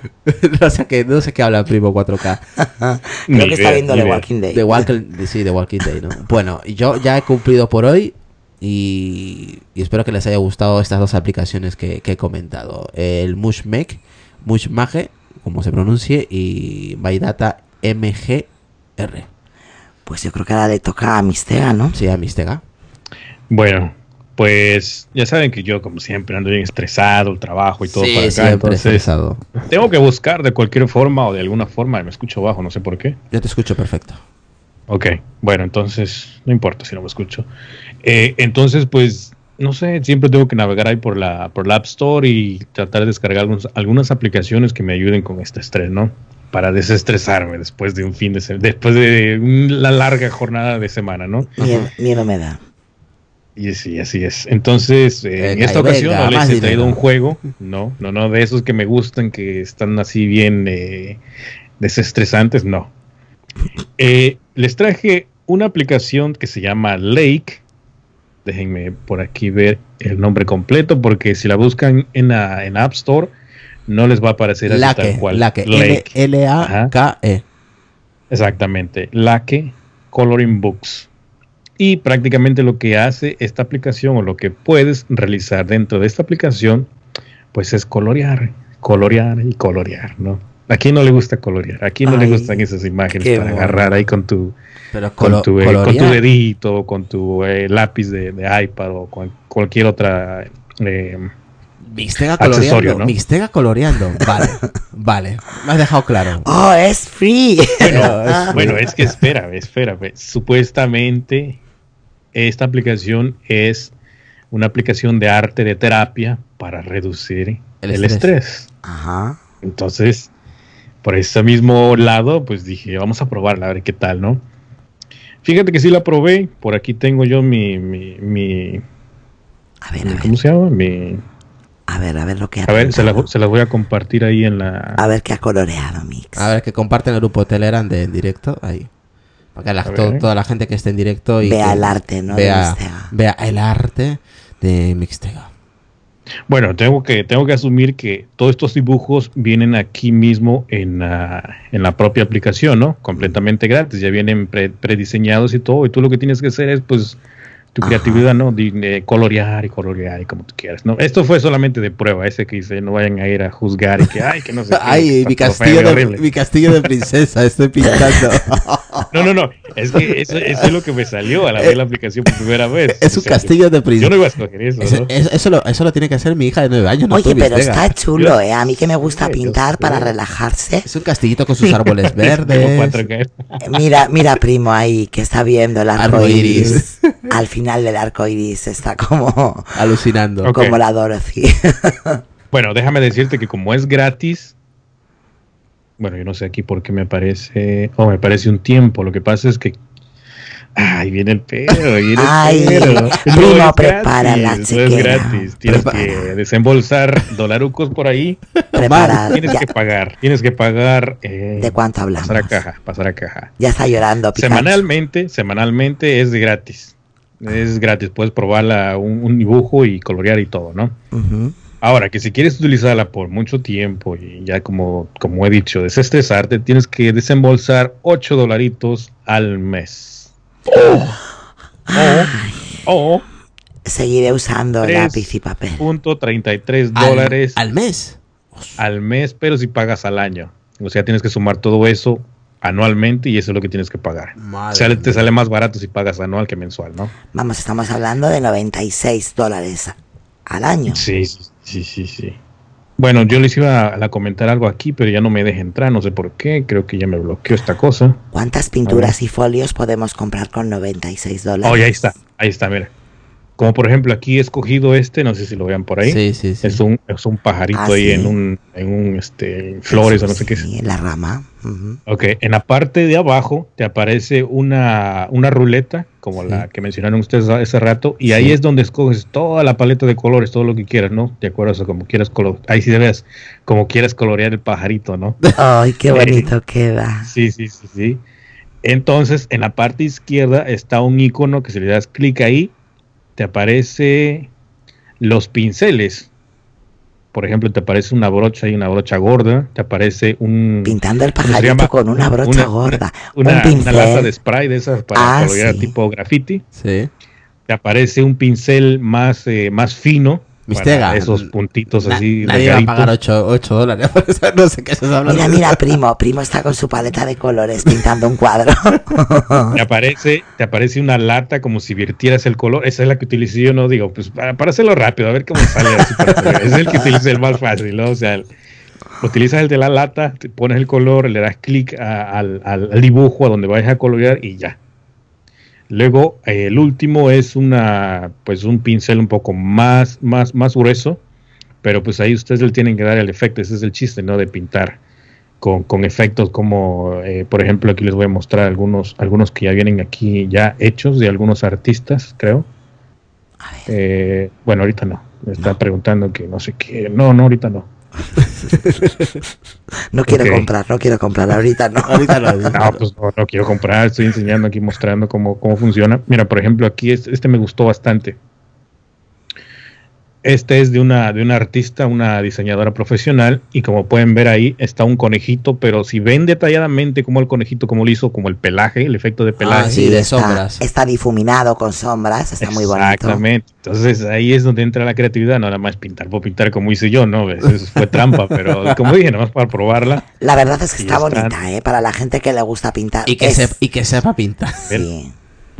no, sé qué, no sé qué habla Primo 4K. Ni Creo que está viendo The. Walking Dead. De Walking, sí, de Walking Day, ¿no? Bueno, yo ya he cumplido por hoy y, y espero que les haya gustado estas dos aplicaciones que, que he comentado. El Mushmake, Mushmage, como se pronuncie, y MyData MGR. Pues yo creo que ahora le toca a Mistega, ¿no? Sí, a Mistega. Bueno, pues ya saben que yo, como siempre, ando bien estresado, el trabajo y todo sí, para acá. siempre Entonces, estresado. tengo que buscar de cualquier forma o de alguna forma. Me escucho bajo, no sé por qué. Yo te escucho perfecto. Ok, bueno, entonces no importa si no me escucho. Eh, entonces, pues, no sé, siempre tengo que navegar ahí por la, por la App Store y tratar de descargar algunos- algunas aplicaciones que me ayuden con este estrés, ¿no? Para desestresarme después de un fin de semana, después de una larga jornada de semana, ¿no? Miedo, miedo me da. Y sí, así es. Entonces, eh, en esta ocasión no les he traído un juego, no, no, no, de esos que me gustan, que están así bien eh, desestresantes, no. Eh, les traje una aplicación que se llama Lake. Déjenme por aquí ver el nombre completo, porque si la buscan en, la- en App Store, no les va a aparecer así Laque, tal cual. Lake. L-A-K-E. Exactamente, Laque Coloring Books. Y prácticamente lo que hace esta aplicación o lo que puedes realizar dentro de esta aplicación, pues es colorear, colorear y colorear, ¿no? ¿A quién no le gusta colorear? ¿A quién no le gustan esas imágenes para agarrar ahí con tu, Pero con tu, eh, con tu dedito, con tu eh, lápiz de, de iPad o con cualquier otra eh, Accesorio, coloreando. ¿no? Coloreando. Vale, vale. Me has dejado claro. Oh, es free. Bueno, Bueno, es que espera, espera. ve. Supuestamente esta aplicación es una aplicación de arte de terapia para reducir El el, estrés. estrés. Ajá. Entonces, por ese mismo lado, pues dije, vamos a probarla, a ver qué tal, ¿no? Fíjate que sí la probé. Por aquí tengo yo mi, mi, mi A ver, a ¿cómo ver. se llama? Mi, A ver, a ver lo que ha a ver, se las pintado. se las voy a compartir ahí en la... A ver qué ha coloreado, Mix. A ver, que comparten el grupo Telegram de en directo. Ahí. Para que la- to- toda la gente que esté en directo y Vea el arte, ¿no? Vea, Mixtega. vea el arte de Mixtega. Bueno, tengo que, tengo que asumir que todos estos dibujos vienen aquí mismo en la, en la propia aplicación, ¿no? Completamente gratis, ya vienen pre- prediseñados y todo, y tú lo que tienes que hacer es, pues, tu creatividad, ¿no? De, de colorear y colorear y como tú quieras, ¿no? Esto fue solamente de prueba, ese que dice, no vayan a ir a juzgar y que, ay, que no sé qué, Ay, mi castillo, de, mi castillo de princesa, estoy pintando. No, no, no, es que eso, eso es lo que me salió al abrir la aplicación por primera vez. es O un sea, castillo de Yo princesa. no iba a escoger eso, Eso, ¿no? eso- eso lo, eso lo tiene que hacer mi hija de nueve años, no Oye, pero está chulo, ¿eh? A mí que me gusta yo pintar para relajarse. Es un castillito con sus árboles Tengo verdes. cuatro que- Mira, mira, primo, ahí que está viendo el arco Arco iris. Al final del arco iris está como, Alucinando. Como la Dorothy. Bueno, déjame decirte que como es gratis, bueno, yo no sé aquí por qué me aparece, oh, me parece un tiempo. Lo que pasa es que, ay, viene el pedo, ahí viene Ay, el pedo. primo, es prepara la gratis, no es gratis. Tienes Prepara. que desembolsar dolarucos por ahí. Prepara. Tienes Ya, que pagar, tienes que pagar. eh, ¿De cuánto hablamos? Pasar a caja, pasar a caja. ya está llorando, Pikachu. Semanalmente, semanalmente es de gratis. Es gratis, puedes probarla un, un dibujo y colorear y todo, ¿no? Ahora, que si quieres utilizarla por mucho tiempo y ya como, como he dicho, desestresarte, tienes que desembolsar 8 dolaritos al mes. O, o Seguiré usando lápiz y papel. punto 33 Al- dólares al mes. al mes, pero si pagas al año. O sea, tienes que sumar todo eso anualmente y eso es lo que tienes que pagar. Madre te sale más barato si pagas anual que mensual, ¿no? Vamos, estamos hablando de 96 dólares al año. Sí, sí, sí, sí, sí. Bueno, yo les iba a, a comentar algo aquí, pero ya no me deja entrar, no sé por qué, creo que ya me bloqueó esta cosa. ¿Cuántas pinturas y folios podemos comprar con 96 dólares? Oh, ya ahí está, ahí está, mira. Como por ejemplo aquí he escogido este, no sé si lo vean por ahí. Sí, sí, sí. Es un, es un pajarito Ah, ahí sí. en un, en un este, flores o no sé qué es. Sí, en la rama. Ujú. Ok, en la parte de abajo te aparece una, una ruleta, como la que mencionaron ustedes hace rato, y ahí es donde escoges toda la paleta de colores, todo lo que quieras, ¿no? De acuerdo a como quieras color, ahí sí debes, como quieras colorear el pajarito, ¿no? Ay, qué bonito queda. Sí, sí, sí, sí. Entonces, en la parte izquierda está un icono que si le das clic ahí, te aparece los pinceles. Por ejemplo, te aparece una brocha y una brocha gorda, te aparece un Pintando el ¿cómo se pajarito llama? con una brocha Una- gorda. una, un una lata de spray de esas para Ah, colorear sí. tipo graffiti. Sí. Te aparece un pincel más, eh, más fino. Mistega. para esos puntitos Na- así. nadie va a pagar 8, 8 dólares. por eso no sé qué estás hablando. Mira, mira, primo. Primo está con su paleta de colores pintando un cuadro. Te aparece, te aparece una lata como si virtieras el color. Esa es la que utilicé yo, no digo, pues para, para hacerlo rápido, a ver cómo sale. así para es el que utilicé el más fácil, ¿no? O sea, el- utilizas el de la lata, te pones el color, le das clic al- al dibujo a donde vayas a colorear y ya. Luego, eh, el último es una, pues un pincel un poco más, más, más grueso, pero pues ahí ustedes le tienen que dar el efecto. Ese es el chiste, ¿no? De pintar con, con efectos como, eh, por ejemplo, aquí les voy a mostrar algunos, algunos que ya vienen aquí ya hechos de algunos artistas, creo. A ver. Eh, bueno, ahorita no. Me está preguntando que no sé qué. No, no, ahorita no. No quiero comprar, no quiero comprar. Ahorita no. Ahorita no. No, pues no, no quiero comprar. Estoy enseñando aquí, mostrando cómo, cómo funciona. Mira, por ejemplo, aquí este, este me gustó bastante. Este es de una, de una artista, una diseñadora profesional, y como pueden ver ahí está un conejito, pero si ven detalladamente cómo el conejito, cómo lo hizo, como el pelaje, el efecto de pelaje. Ah, sí, de está, sombras. Está difuminado con sombras, está muy bonito. Exactamente. Entonces ahí es donde entra la creatividad, no nada más pintar por pintar como hice yo, ¿no? Eso fue trampa, pero como dije, nada más para probarla. La verdad es que está bonita, ¿eh? Para la gente que le gusta pintar. Y que, Es- sep- y que sepa pintar. Sí.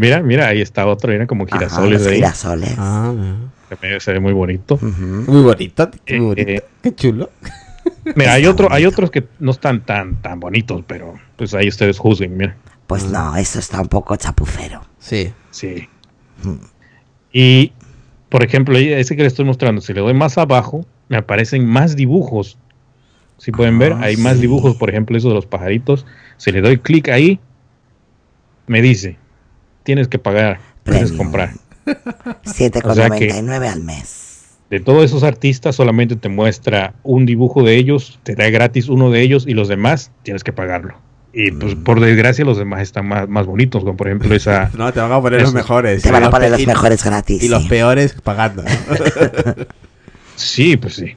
Mira, mira, ahí está otro, mira como Ajá, girasoles los ahí. girasoles. Ah, mira. Se ve- muy bonito. Muy bonito, Eh, muy bonito. eh. Qué chulo. Mira, hay otro, hay otros que no están tan tan bonitos, pero pues ahí ustedes juzguen, mira. Pues no, eso está un poco chapucero. Sí. Sí. Mm. Y por ejemplo, ese que le estoy mostrando, si le doy más abajo, me aparecen más dibujos. Si pueden ver, Ah, hay más dibujos, por ejemplo, eso de los pajaritos. Si le doy clic ahí, me dice, tienes que pagar, tienes que Premium. comprar. 7,99 al mes. De todos esos artistas solamente te muestra un dibujo de ellos, te da gratis uno de ellos y los demás tienes que pagarlo. Y pues Mm. por desgracia los demás están más, más bonitos, como por ejemplo esa... No, te van a poner los mejores. Te van a poner los mejores gratis. Y los peores pagando. Sí, pues sí.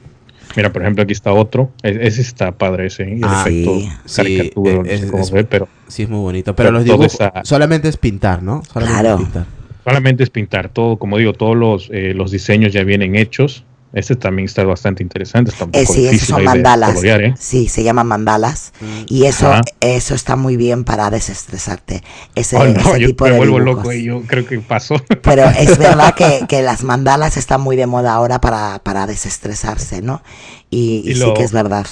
Mira, por ejemplo, aquí está otro. E- Ese está padre, ese. El Ah, efecto sí. caricatura, Sí, no sé es- cómo es- se ve, pero sí, es muy bonito. Pero Pero los dibujos solamente es pintar, ¿no? Solamente Claro. es pintar. solamente es pintar todo. Como digo, todos los, eh, los diseños ya vienen hechos. Este también está bastante interesante. Está un Eh, sí, esos son mandalas. colorear, ¿eh? Sí, se llaman mandalas. Y eso, Ajá. eso está muy bien para desestresarte. Ese, Oh, no, ese yo tipo me de vuelvo dibujos. loco y yo creo que pasó. Pero es verdad que, que las mandalas están muy de moda ahora para, para desestresarse, ¿no? Y, y Y sí que es verdad.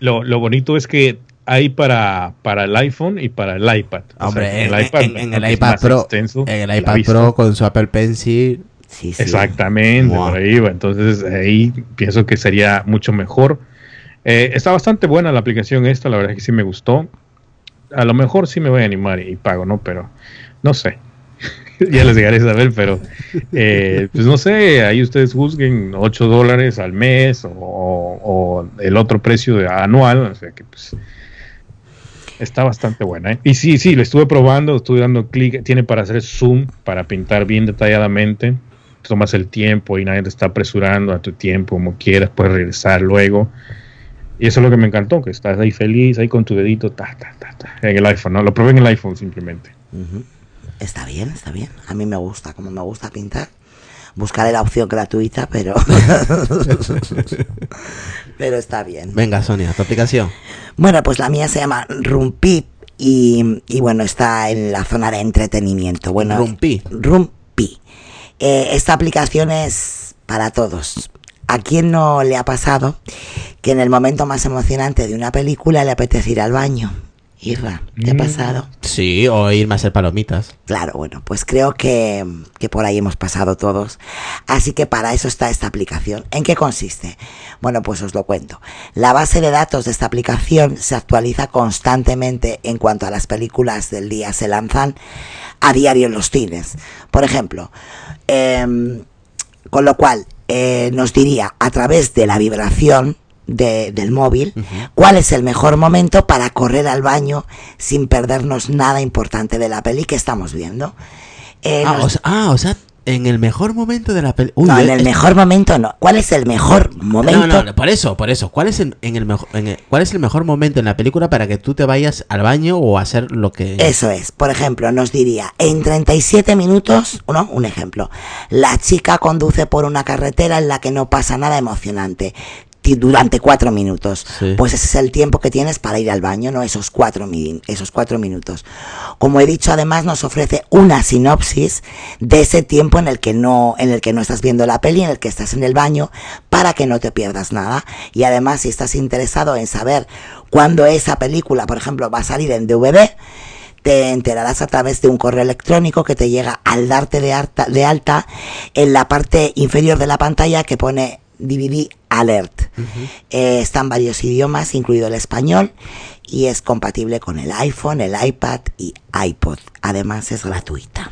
Lo, lo bonito es que hay para, para el iPhone y para el iPad. O sea, Hombre, en en, en- en el iPad Pro, extenso en el iPad. Pro con su Apple Pencil, Sí, sí. Exactamente, Wow. por ahí va. Entonces ahí pienso que sería mucho mejor. Eh, está bastante buena la aplicación esta, la verdad es que sí me gustó. A lo mejor sí me voy a animar y pago, ¿no? Pero no sé. ya les llegaré a saber, pero eh, pues no sé, ahí ustedes juzguen 8 dólares al mes o, o el otro precio de anual, o sea que pues está bastante buena. ¿eh? Y sí, sí, lo estuve probando, estuve dando clic, tiene para hacer zoom, para pintar bien detalladamente. Tomas el tiempo y nadie te está apresurando a tu tiempo, como quieras, puedes regresar luego. Y eso es lo que me encantó, que estás ahí feliz, ahí con tu dedito, ta, ta, ta, ta, en el iPhone, ¿no? Lo probé en el iPhone simplemente. Está bien, está bien. A mí me gusta, como me gusta pintar. Buscaré la opción gratuita, pero. pero está bien. venga Sonia, tu aplicación. Bueno, pues la mía se llama Rumpi y, y bueno, está en la zona de entretenimiento. Bueno, Rumpi. Rumpi. Eh, esta aplicación es para todos. ¿A quién no le ha pasado que en el momento más emocionante de una película le apetece ir al baño? Irra, ¿te ha Mm. pasado? Sí, o irme a hacer palomitas. Claro, bueno, pues creo que, que por ahí hemos pasado todos. Así que para eso está esta aplicación. ¿En qué consiste? Bueno, pues os lo cuento. La base de datos de esta aplicación se actualiza constantemente en cuanto a las películas del día se lanzan a diario en los cines. Por ejemplo, em, con lo cual eh, nos diría a través de la vibración de- del móvil cuál es el mejor momento para correr al baño sin perdernos nada importante de la peli que estamos viendo. Eh, Ah nos- o, sea, ah, o sea, en el mejor momento de la película. no, en el mejor momento no. ¿Cuál es el mejor momento? No, no, por eso, por eso. ¿Cuál es el, en el mejor, en el- cuál es el mejor momento en la película para que tú te vayas al baño o a hacer lo que Eso es, por ejemplo, nos diría, en 37 minutos, ¿no? Un ejemplo, la chica conduce por una carretera en la que no pasa nada emocionante durante cuatro minutos. Sí. Pues ese es el tiempo que tienes para ir al baño, ¿no? Esos cuatro, esos cuatro minutos. Como he dicho, además nos ofrece una sinopsis de ese tiempo en el que no, en el que no estás viendo la peli, en el que estás en el baño, para que no te pierdas nada. Y además, si estás interesado en saber cuándo esa película, por ejemplo, va a salir en DVD, te enterarás a través de un correo electrónico que te llega al darte de alta, de alta en la parte inferior de la pantalla que pone DVD Alert. Eh, está en varios idiomas, incluido el español, y es compatible con el iPhone, el iPad y iPod. Además es gratuita.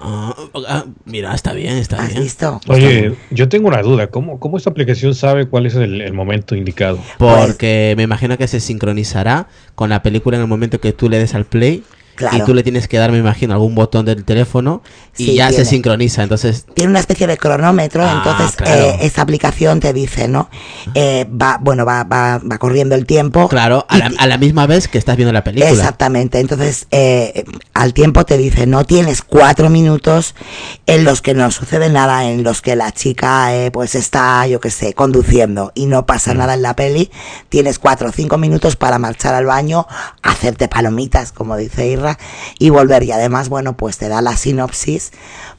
Ah, ah, mira, está bien, está ¿Has bien. visto? Oye, yo tengo una duda. ¿Cómo, cómo esta aplicación sabe cuál es el, el momento indicado? Porque me imagino que se sincronizará con la película en el momento que tú le des al play. Claro. Y tú le tienes que dar, me imagino, algún botón del teléfono y Sí, ya tiene. se sincroniza. Entonces, tiene una especie de cronómetro, Ah, entonces claro. eh, esta aplicación te dice, ¿no? Eh, va, bueno, va, va, va corriendo el tiempo. claro, a la, a la misma vez que estás viendo la película. Exactamente, entonces eh, al tiempo te dice, no tienes cuatro minutos en los que no sucede nada, en los que la chica eh, pues está, yo qué sé, conduciendo y no pasa nada en la peli, tienes cuatro o cinco minutos para marchar al baño, hacerte palomitas, como dice Irra, tierra y volver. Y además, bueno, pues te da la sinopsis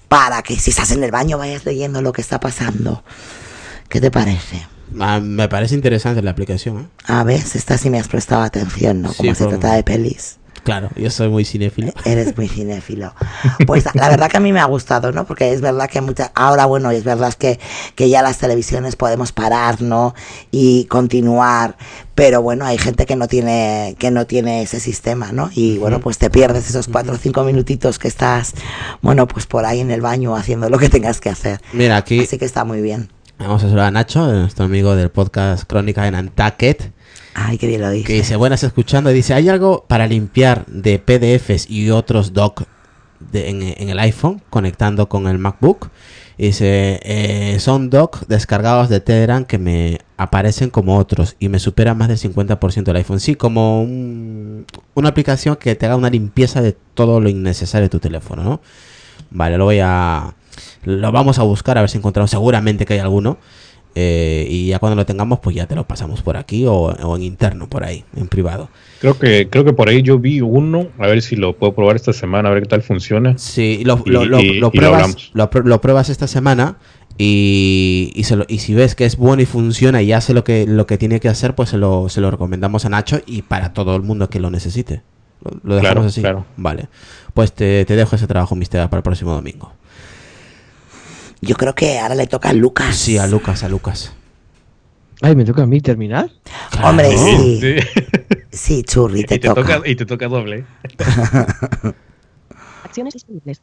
para que si estás en el baño vayas leyendo lo que está pasando. ¿Qué te parece? Ah, me parece interesante la aplicación. ¿eh? A ver, esta sí me has prestado atención, ¿no? Sí, Como se por- trata de pelis. Claro, yo soy muy cinéfilo. Eres muy cinéfilo. Pues la verdad que a mí me ha gustado, ¿no? Porque es verdad que muchas, ahora bueno, es verdad que, que ya las televisiones podemos parar, ¿no? Y continuar. Pero bueno, hay gente que no tiene, que no tiene ese sistema, ¿no? Y bueno, pues te pierdes esos cuatro o cinco minutitos que estás, bueno, pues por ahí en el baño haciendo lo que tengas que hacer. Mira, aquí Así que está muy bien. Vamos a saludar a Nacho, nuestro amigo del podcast Crónica en Antaket, Ay, qué bien lo que dices. dice, buenas escuchando, y dice, ¿hay algo para limpiar de PDFs y otros doc de- en, en el iPhone conectando con el MacBook? Y dice, eh, son doc descargados de Telegram que me aparecen como otros y me superan más del 50% del iPhone. Sí, como un- una aplicación que te haga una limpieza de todo lo innecesario de tu teléfono, ¿no? Vale, lo voy a... Lo vamos a buscar a ver si encontramos. Seguramente que hay alguno. Eh, y ya cuando lo tengamos, pues ya te lo pasamos por aquí o, o en interno, por ahí, en privado. Creo que, creo que por ahí yo vi uno, a ver si lo puedo probar esta semana, a ver qué tal funciona. Sí, lo, Y- lo, lo- y- lo pruebas, lo, pr- lo pruebas esta semana y, y, se lo- y si ves que es bueno y funciona y hace lo que, lo que tiene que hacer, pues se lo, se lo recomendamos a Nacho y para todo el mundo que lo necesite. Lo, dejamos Claro, así. claro. Vale. Pues te, te dejo ese trabajo, mister, para el próximo domingo. Yo creo que ahora le toca a Lucas. Sí, a Lucas, a Lucas. Ay, ¿me toca a mí terminar? Hombre, sí. Sí. Sí, Churri, te, y, te toca. toca, y te toca doble. Acciones disponibles.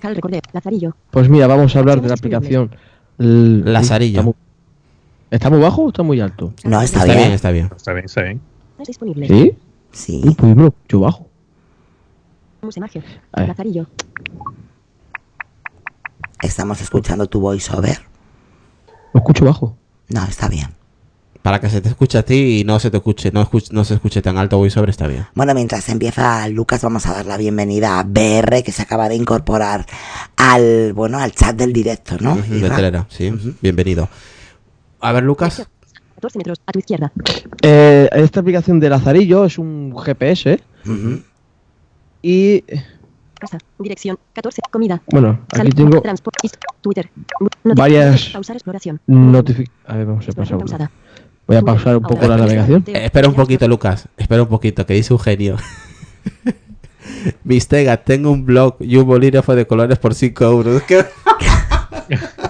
Cal recordé. Lazarillo. Pues mira, vamos a hablar de la aplicación. Lazarillo. ¿Está muy, está muy bajo o está muy alto? No, está, Está bien. bien, está bien. Está bien, está bien. Acciones disponibles. ¿Sí? Sí. Uy, pues bro, yo bajo. Ver. Lazarillo. Estamos escuchando tu voiceover. Lo escucho bajo. No, está bien. Para que se te escuche a ti y no se te escuche, no, escuche- no se escuche tan alto sobre está bien. Bueno, mientras empieza Lucas, vamos a dar la bienvenida a BR, que se acaba de incorporar al, bueno, al chat del directo, ¿no? Isra? telera, sí. Bienvenido. A ver, Lucas. 14 metros. A tu izquierda. Eh, esta aplicación de Lazarillo es un GPS Ujú. y, Casa. Dirección. 14. Comida. bueno, aquí tengo Twitter. Varias Pausar exploración. A ver, vamos a pasar una. Voy a pausar un poco la navegación. Eh, espera un poquito, Lucas. Espera un poquito, que dice Eugenio. Mistega, tengo un blog y un bolígrafo de colores por 5 euros. ¿Qué?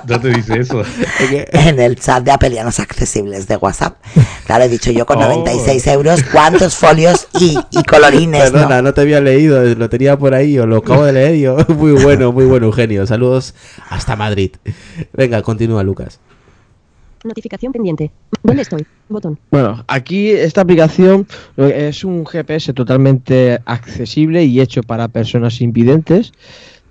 ¿Dónde dice eso? En el chat de Apelianos Accesibles de WhatsApp. Claro, he dicho yo con Oh. 96 euros, ¿cuántos folios y, y colorines? no? Perdona, no te había leído, lo tenía por ahí, o lo acabo de leer yo. Muy bueno, muy bueno, Eugenio. Saludos hasta Madrid. Venga, continúa, Lucas. Notificación pendiente. ¿Dónde estoy? Botón. Bueno, aquí esta aplicación es un GPS totalmente accesible y hecho para personas invidentes.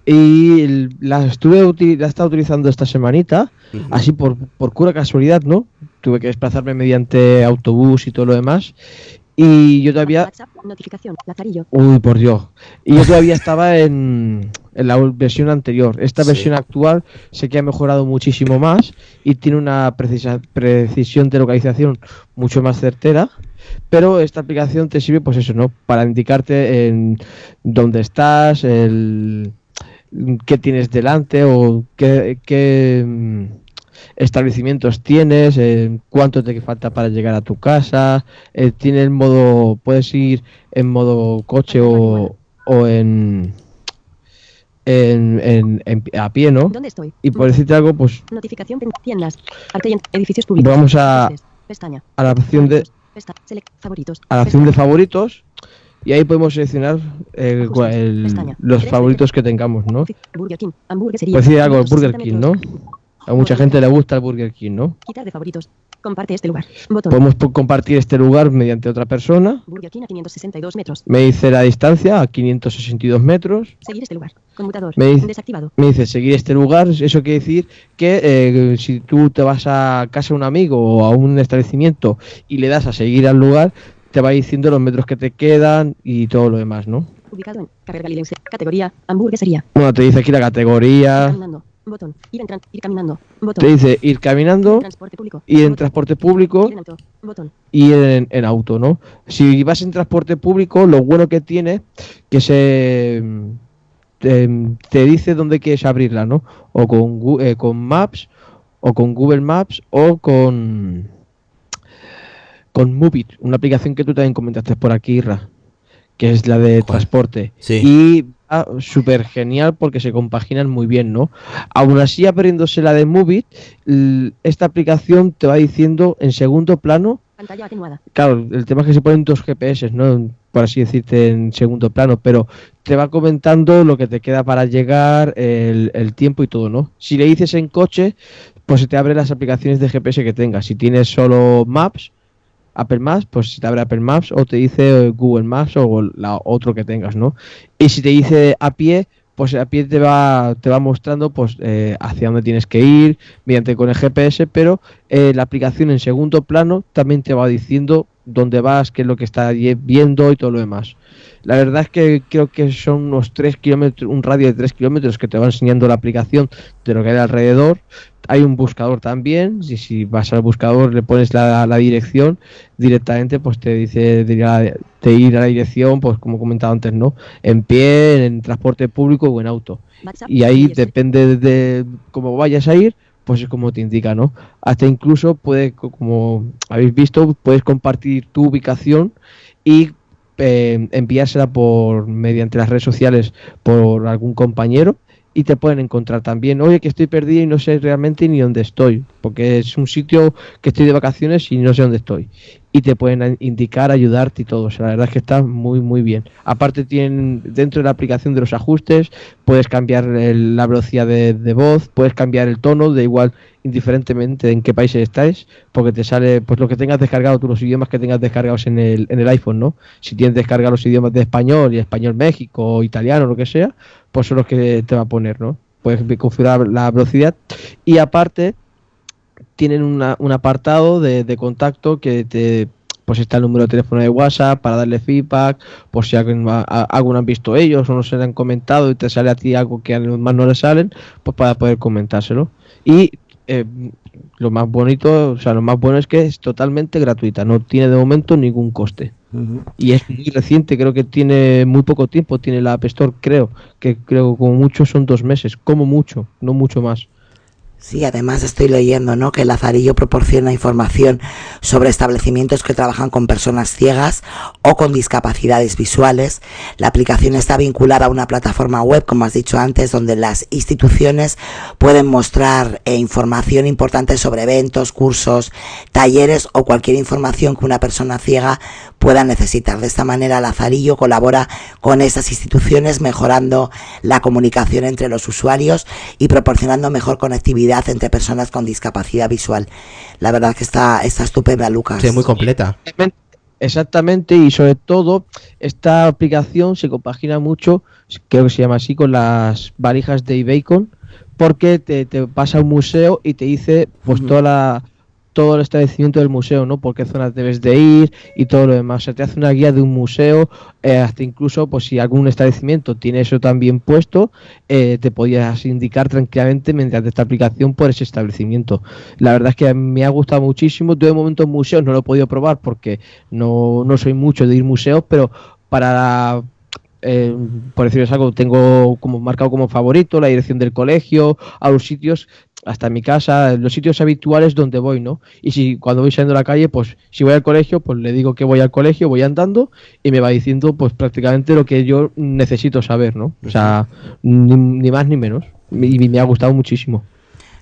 Y la estuve la he estado utilizando esta semanita, así por, por pura casualidad, ¿no? Tuve que desplazarme mediante autobús y todo lo demás. Y yo todavía WhatsApp. Notificación. Lazarillo. Uy, por Dios. Y yo todavía estaba en, en la versión anterior. Esta Sí. versión actual sé que ha mejorado muchísimo más y tiene una precisa- precisión de localización mucho más certera. Pero esta aplicación te sirve, pues eso, ¿no? Para indicarte en dónde estás, el qué tienes delante o qué, qué, mm, establecimientos tienes, eh, cuánto te falta para llegar a tu casa, eh, tiene el modo, puedes ir en modo coche o, o en, en, en- en- a pie, ¿no? ¿Dónde estoy? Y por decirte algo, pues Notificación tiendas. Arte y en- edificios públicos. Vamos a- a la opción de a la opción de favoritos y ahí podemos seleccionar el- el- los favoritos que tengamos, ¿no? Por decir algo, el 160 Burger King, ¿no? A mucha gente le gusta el Burger King, ¿no? Quitar de favoritos. Comparte este lugar. Botón. Podemos po- compartir este lugar mediante otra persona. Burger King a 562 metros. Me dice la distancia a 562 metros. Seguir este lugar. Conmutador. Me dice- Desactivado. Me dice seguir este lugar. Eso quiere decir que eh, si tú te vas a casa de un amigo o a un establecimiento y le das a seguir al lugar, te va diciendo los metros que te quedan y todo lo demás, ¿no? Ubicado en Carrer Galileu. C. Categoría. Hamburguesería. Bueno, te dice aquí la categoría. Caminando. Botón. Ir, en ir caminando. Botón. Te dice ir caminando, Transporte público. ir en transporte público Ir en auto. Botón. y en, en auto, ¿no? Si vas en transporte público, lo bueno que tiene que se te, te dice dónde quieres abrirla, ¿no? O con, eh, con Maps, o con Google Maps, o con con Movit, una aplicación que tú también comentaste por aquí, Irra, que es la de ¿Cuál? transporte. Sí. Y ah, súper genial porque se compaginan muy bien, ¿no? Aún así, abriéndose la de Movit, esta aplicación te va diciendo en segundo plano Pantalla atenuada. Claro, el tema es que se ponen dos GPS, ¿no? Por así decirte, en segundo plano, pero te va comentando lo que te queda para llegar, el, el tiempo y todo, ¿no? Si le dices en coche, pues se te abren las aplicaciones de GPS que tengas. Si tienes solo Maps, Apple Maps, pues se te abre Apple Maps o te dice eh, Google Maps o la otro que tengas, ¿no? Y si te dice a pie, pues a pie te va, te va mostrando pues eh, hacia dónde tienes que ir mediante con el GPS, pero eh, la aplicación en segundo plano también te va diciendo dónde vas, qué es lo que estás ye- viendo y todo lo demás. La verdad es que creo que son unos 3 kilómetros, un radio de 3 kilómetros que te va enseñando la aplicación de lo que hay alrededor. Hay un buscador también, si vas al buscador le pones la, la dirección, directamente pues te dice de ir, a, de ir a la dirección, pues como he comentado antes, ¿no? En pie, en transporte público o en auto y ahí depende de cómo vayas a ir, pues es como te indica, ¿no? Hasta incluso puede, co- como habéis visto, puedes compartir tu ubicación y eh, enviársela por mediante las redes sociales por algún compañero y te pueden encontrar también, oye que estoy perdido y no sé realmente ni dónde estoy, porque es un sitio que estoy de vacaciones y no sé dónde estoy. Y te pueden indicar, ayudarte y todo. O sea, la verdad es que está muy, muy bien. Aparte tienen dentro de la aplicación de los ajustes, puedes cambiar la velocidad de, voz, puedes cambiar el tono, de igual indiferentemente en qué países estáis, porque te sale pues lo que tengas descargado, tú los idiomas que tengas descargados en el, en el iPhone, ¿no? Si tienes descargados los idiomas de español y español México o italiano lo que sea, pues son los que te va a poner, ¿no? Puedes configurar la velocidad y aparte tienen una- un apartado de, de contacto que te pues está el número de teléfono de WhatsApp para darle feedback, por si alguien, ha- a- algo no han visto ellos o no se le han comentado y te sale a ti algo que a los demás no le salen, pues para poder comentárselo. Y eh, lo más bonito, o sea, lo más bueno es que es totalmente gratuita, no tiene de momento ningún coste. Y es muy reciente, creo que tiene muy poco tiempo, tiene la App Store, creo, que creo como mucho son dos meses, como mucho, no mucho más. Sí, además estoy leyendo, ¿no? Que Lazarillo proporciona información sobre establecimientos que trabajan con personas ciegas o con discapacidades visuales. La aplicación está vinculada a una plataforma web, como has dicho antes, donde las instituciones pueden mostrar eh, información importante sobre eventos, cursos, talleres o cualquier información que una persona ciega pueda necesitar. De esta manera, Lazarillo colabora con estas instituciones mejorando la comunicación entre los usuarios y proporcionando mejor conectividad entre personas con discapacidad visual. La verdad que está, está estupenda, Lucas. Sí, muy completa. Exactamente, y sobre todo esta aplicación se compagina mucho, creo que se llama así, con las valijas de Bacon, porque te, te pasa a un museo y te dice pues toda la todo el establecimiento del museo, ¿no? Por qué zonas debes de ir y todo lo demás. O sea, te hace una guía de un museo, eh, hasta incluso, pues si algún establecimiento tiene eso también puesto, eh, te podías indicar tranquilamente mediante esta aplicación por ese establecimiento. La verdad es que me ha gustado muchísimo. Yo de momento en museos no lo he podido probar porque no, no soy mucho de ir museos, pero para eh, decirles algo, tengo como marcado como favorito la dirección del colegio, a los sitios, hasta mi casa, los sitios habituales donde voy, ¿no? Y si cuando voy saliendo a la calle, pues si voy al colegio, pues le digo que voy al colegio, voy andando y me va diciendo pues prácticamente lo que yo necesito saber, ¿no? O sea, ni, ni más ni menos. Y me ha gustado muchísimo.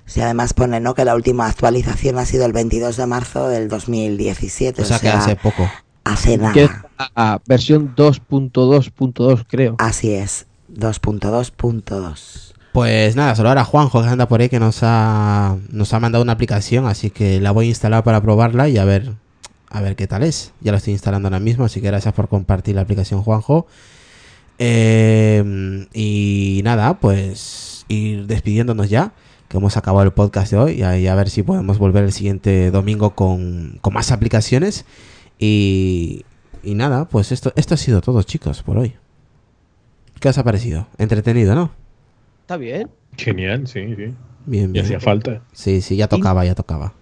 Sí, además pone, ¿no? Que la última actualización ha sido el 22 de marzo del 2017. O sea, que hace poco. Hace nada. Que es la versión 2.2.2 creo. Así es, 2.2.2. Pues nada, solo ahora Juanjo que anda por ahí que nos ha, nos ha mandado una aplicación, así que la voy a instalar para probarla y a ver, a ver qué tal es. Ya la estoy instalando ahora mismo, así que gracias por compartir la aplicación Juanjo. Eh, y nada, pues ir despidiéndonos ya, que hemos acabado el podcast de hoy y a, y a ver si podemos volver el siguiente domingo con, con más aplicaciones. Y, y nada, pues esto, esto ha sido todo chicos por hoy. ¿Qué os ha parecido? Entretenido, ¿no? Está bien. Genial, sí, sí. Bien, Y bien. hacía falta. Sí, sí, ya tocaba, ya tocaba.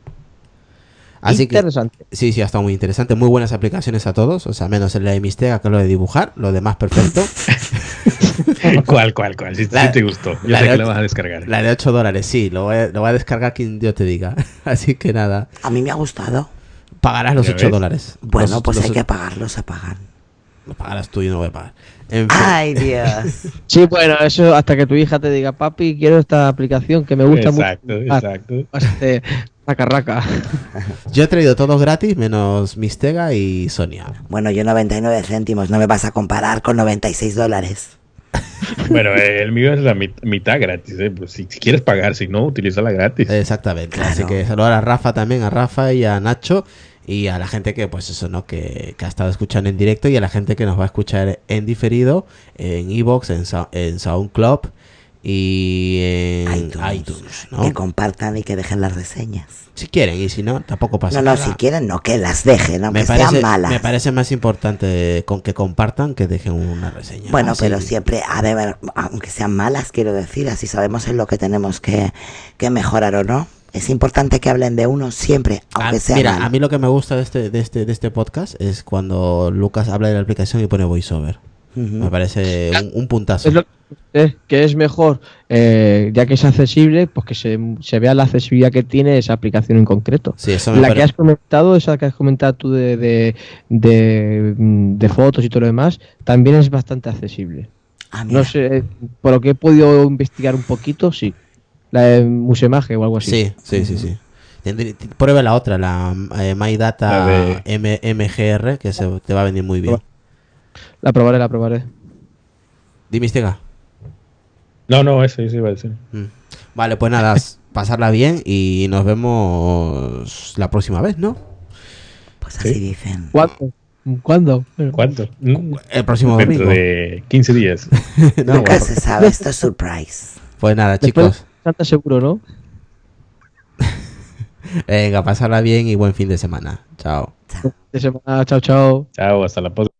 Así que Interesante. sí, sí, ha estado muy interesante. Muy buenas aplicaciones a todos. O sea, menos el de Mistega que lo de dibujar. Lo demás perfecto. ¿Cuál, cuál, cuál? Si, si La- te gustó. Yo la sé que la ocho- vas a descargar. La de 8 dólares, sí. Lo voy, a, lo voy a descargar quien yo te diga. Así que nada. A mí me ha gustado. Pagarás los Ya 8 ves. dólares. Bueno, Los- pues los- hay que pagarlos, se pagan. Lo pagarás tú y yo no voy a pagar. En fin. Ay, Dios. Sí, bueno, eso hasta que tu hija te diga, papi, quiero esta aplicación que me gusta Exacto, mucho. Ah, exacto. vas de raca raca. Yo he traído todos gratis menos Mistega y Sonia. Bueno, yo 99 céntimos, no me vas a comparar con 96 dólares. Bueno, eh, el mío es la mit- mitad gratis. eh, pues si, si quieres pagar, si no, utilízala gratis. Exactamente. Claro. Así que saludar a Rafa también, a Rafa y a Nacho. Y a la gente que, pues eso, ¿no? Que, que ha estado escuchando en directo y a la gente que nos va a escuchar en diferido, en Evox, en, en SoundCloud y en iTunes. iTunes, ¿no? Que compartan y que dejen las reseñas. Si quieren, y si no, tampoco pasa no, no, nada. si quieren, no, que las dejen, aunque me parece, sean malas. me parece más importante con que compartan que dejen una reseña. Bueno, Así- pero siempre, a ver, aunque sean malas, quiero decir, así sabemos en lo que tenemos que, que mejorar o no. Es importante que hablen de uno siempre, aunque Ah, sea mira, a mí lo que me gusta de este, de este, de este podcast es cuando Lucas habla de la aplicación y pone voiceover. Ujú. Me parece un, un puntazo. Es lo eh, que es mejor, eh, ya que es accesible, pues que se, se vea la accesibilidad que tiene esa aplicación en concreto. Sí, eso me La pare- que has comentado, esa que has comentado tú de, de, de, mm, de fotos y todo lo demás, también es bastante accesible. Ah, mira. No sé, por lo que he podido investigar un poquito, sí. La de Musemaje o algo así. Sí, sí, sí, sí. Prueba la otra, la eh, My Data La de- M- MGR, que se, te va a venir muy bien. La probaré, la probaré. Dime, Istega. No, no, eso, eso iba a decir. Mm. Vale, pues nada, pasarla bien y nos vemos la próxima vez, ¿no? Pues así Sí. dicen. ¿Cuándo? ¿Cuándo? ¿Cuánto? Mm, El próximo Dentro domingo. de 15 días. No, Nunca bueno. se sabe, esto es surprise. Pues nada, después chicos. Santa seguro, ¿no? Venga, pasarla bien y buen fin de semana. Chao. Chao. De semana, chao, chao. Chao, hasta la próxima.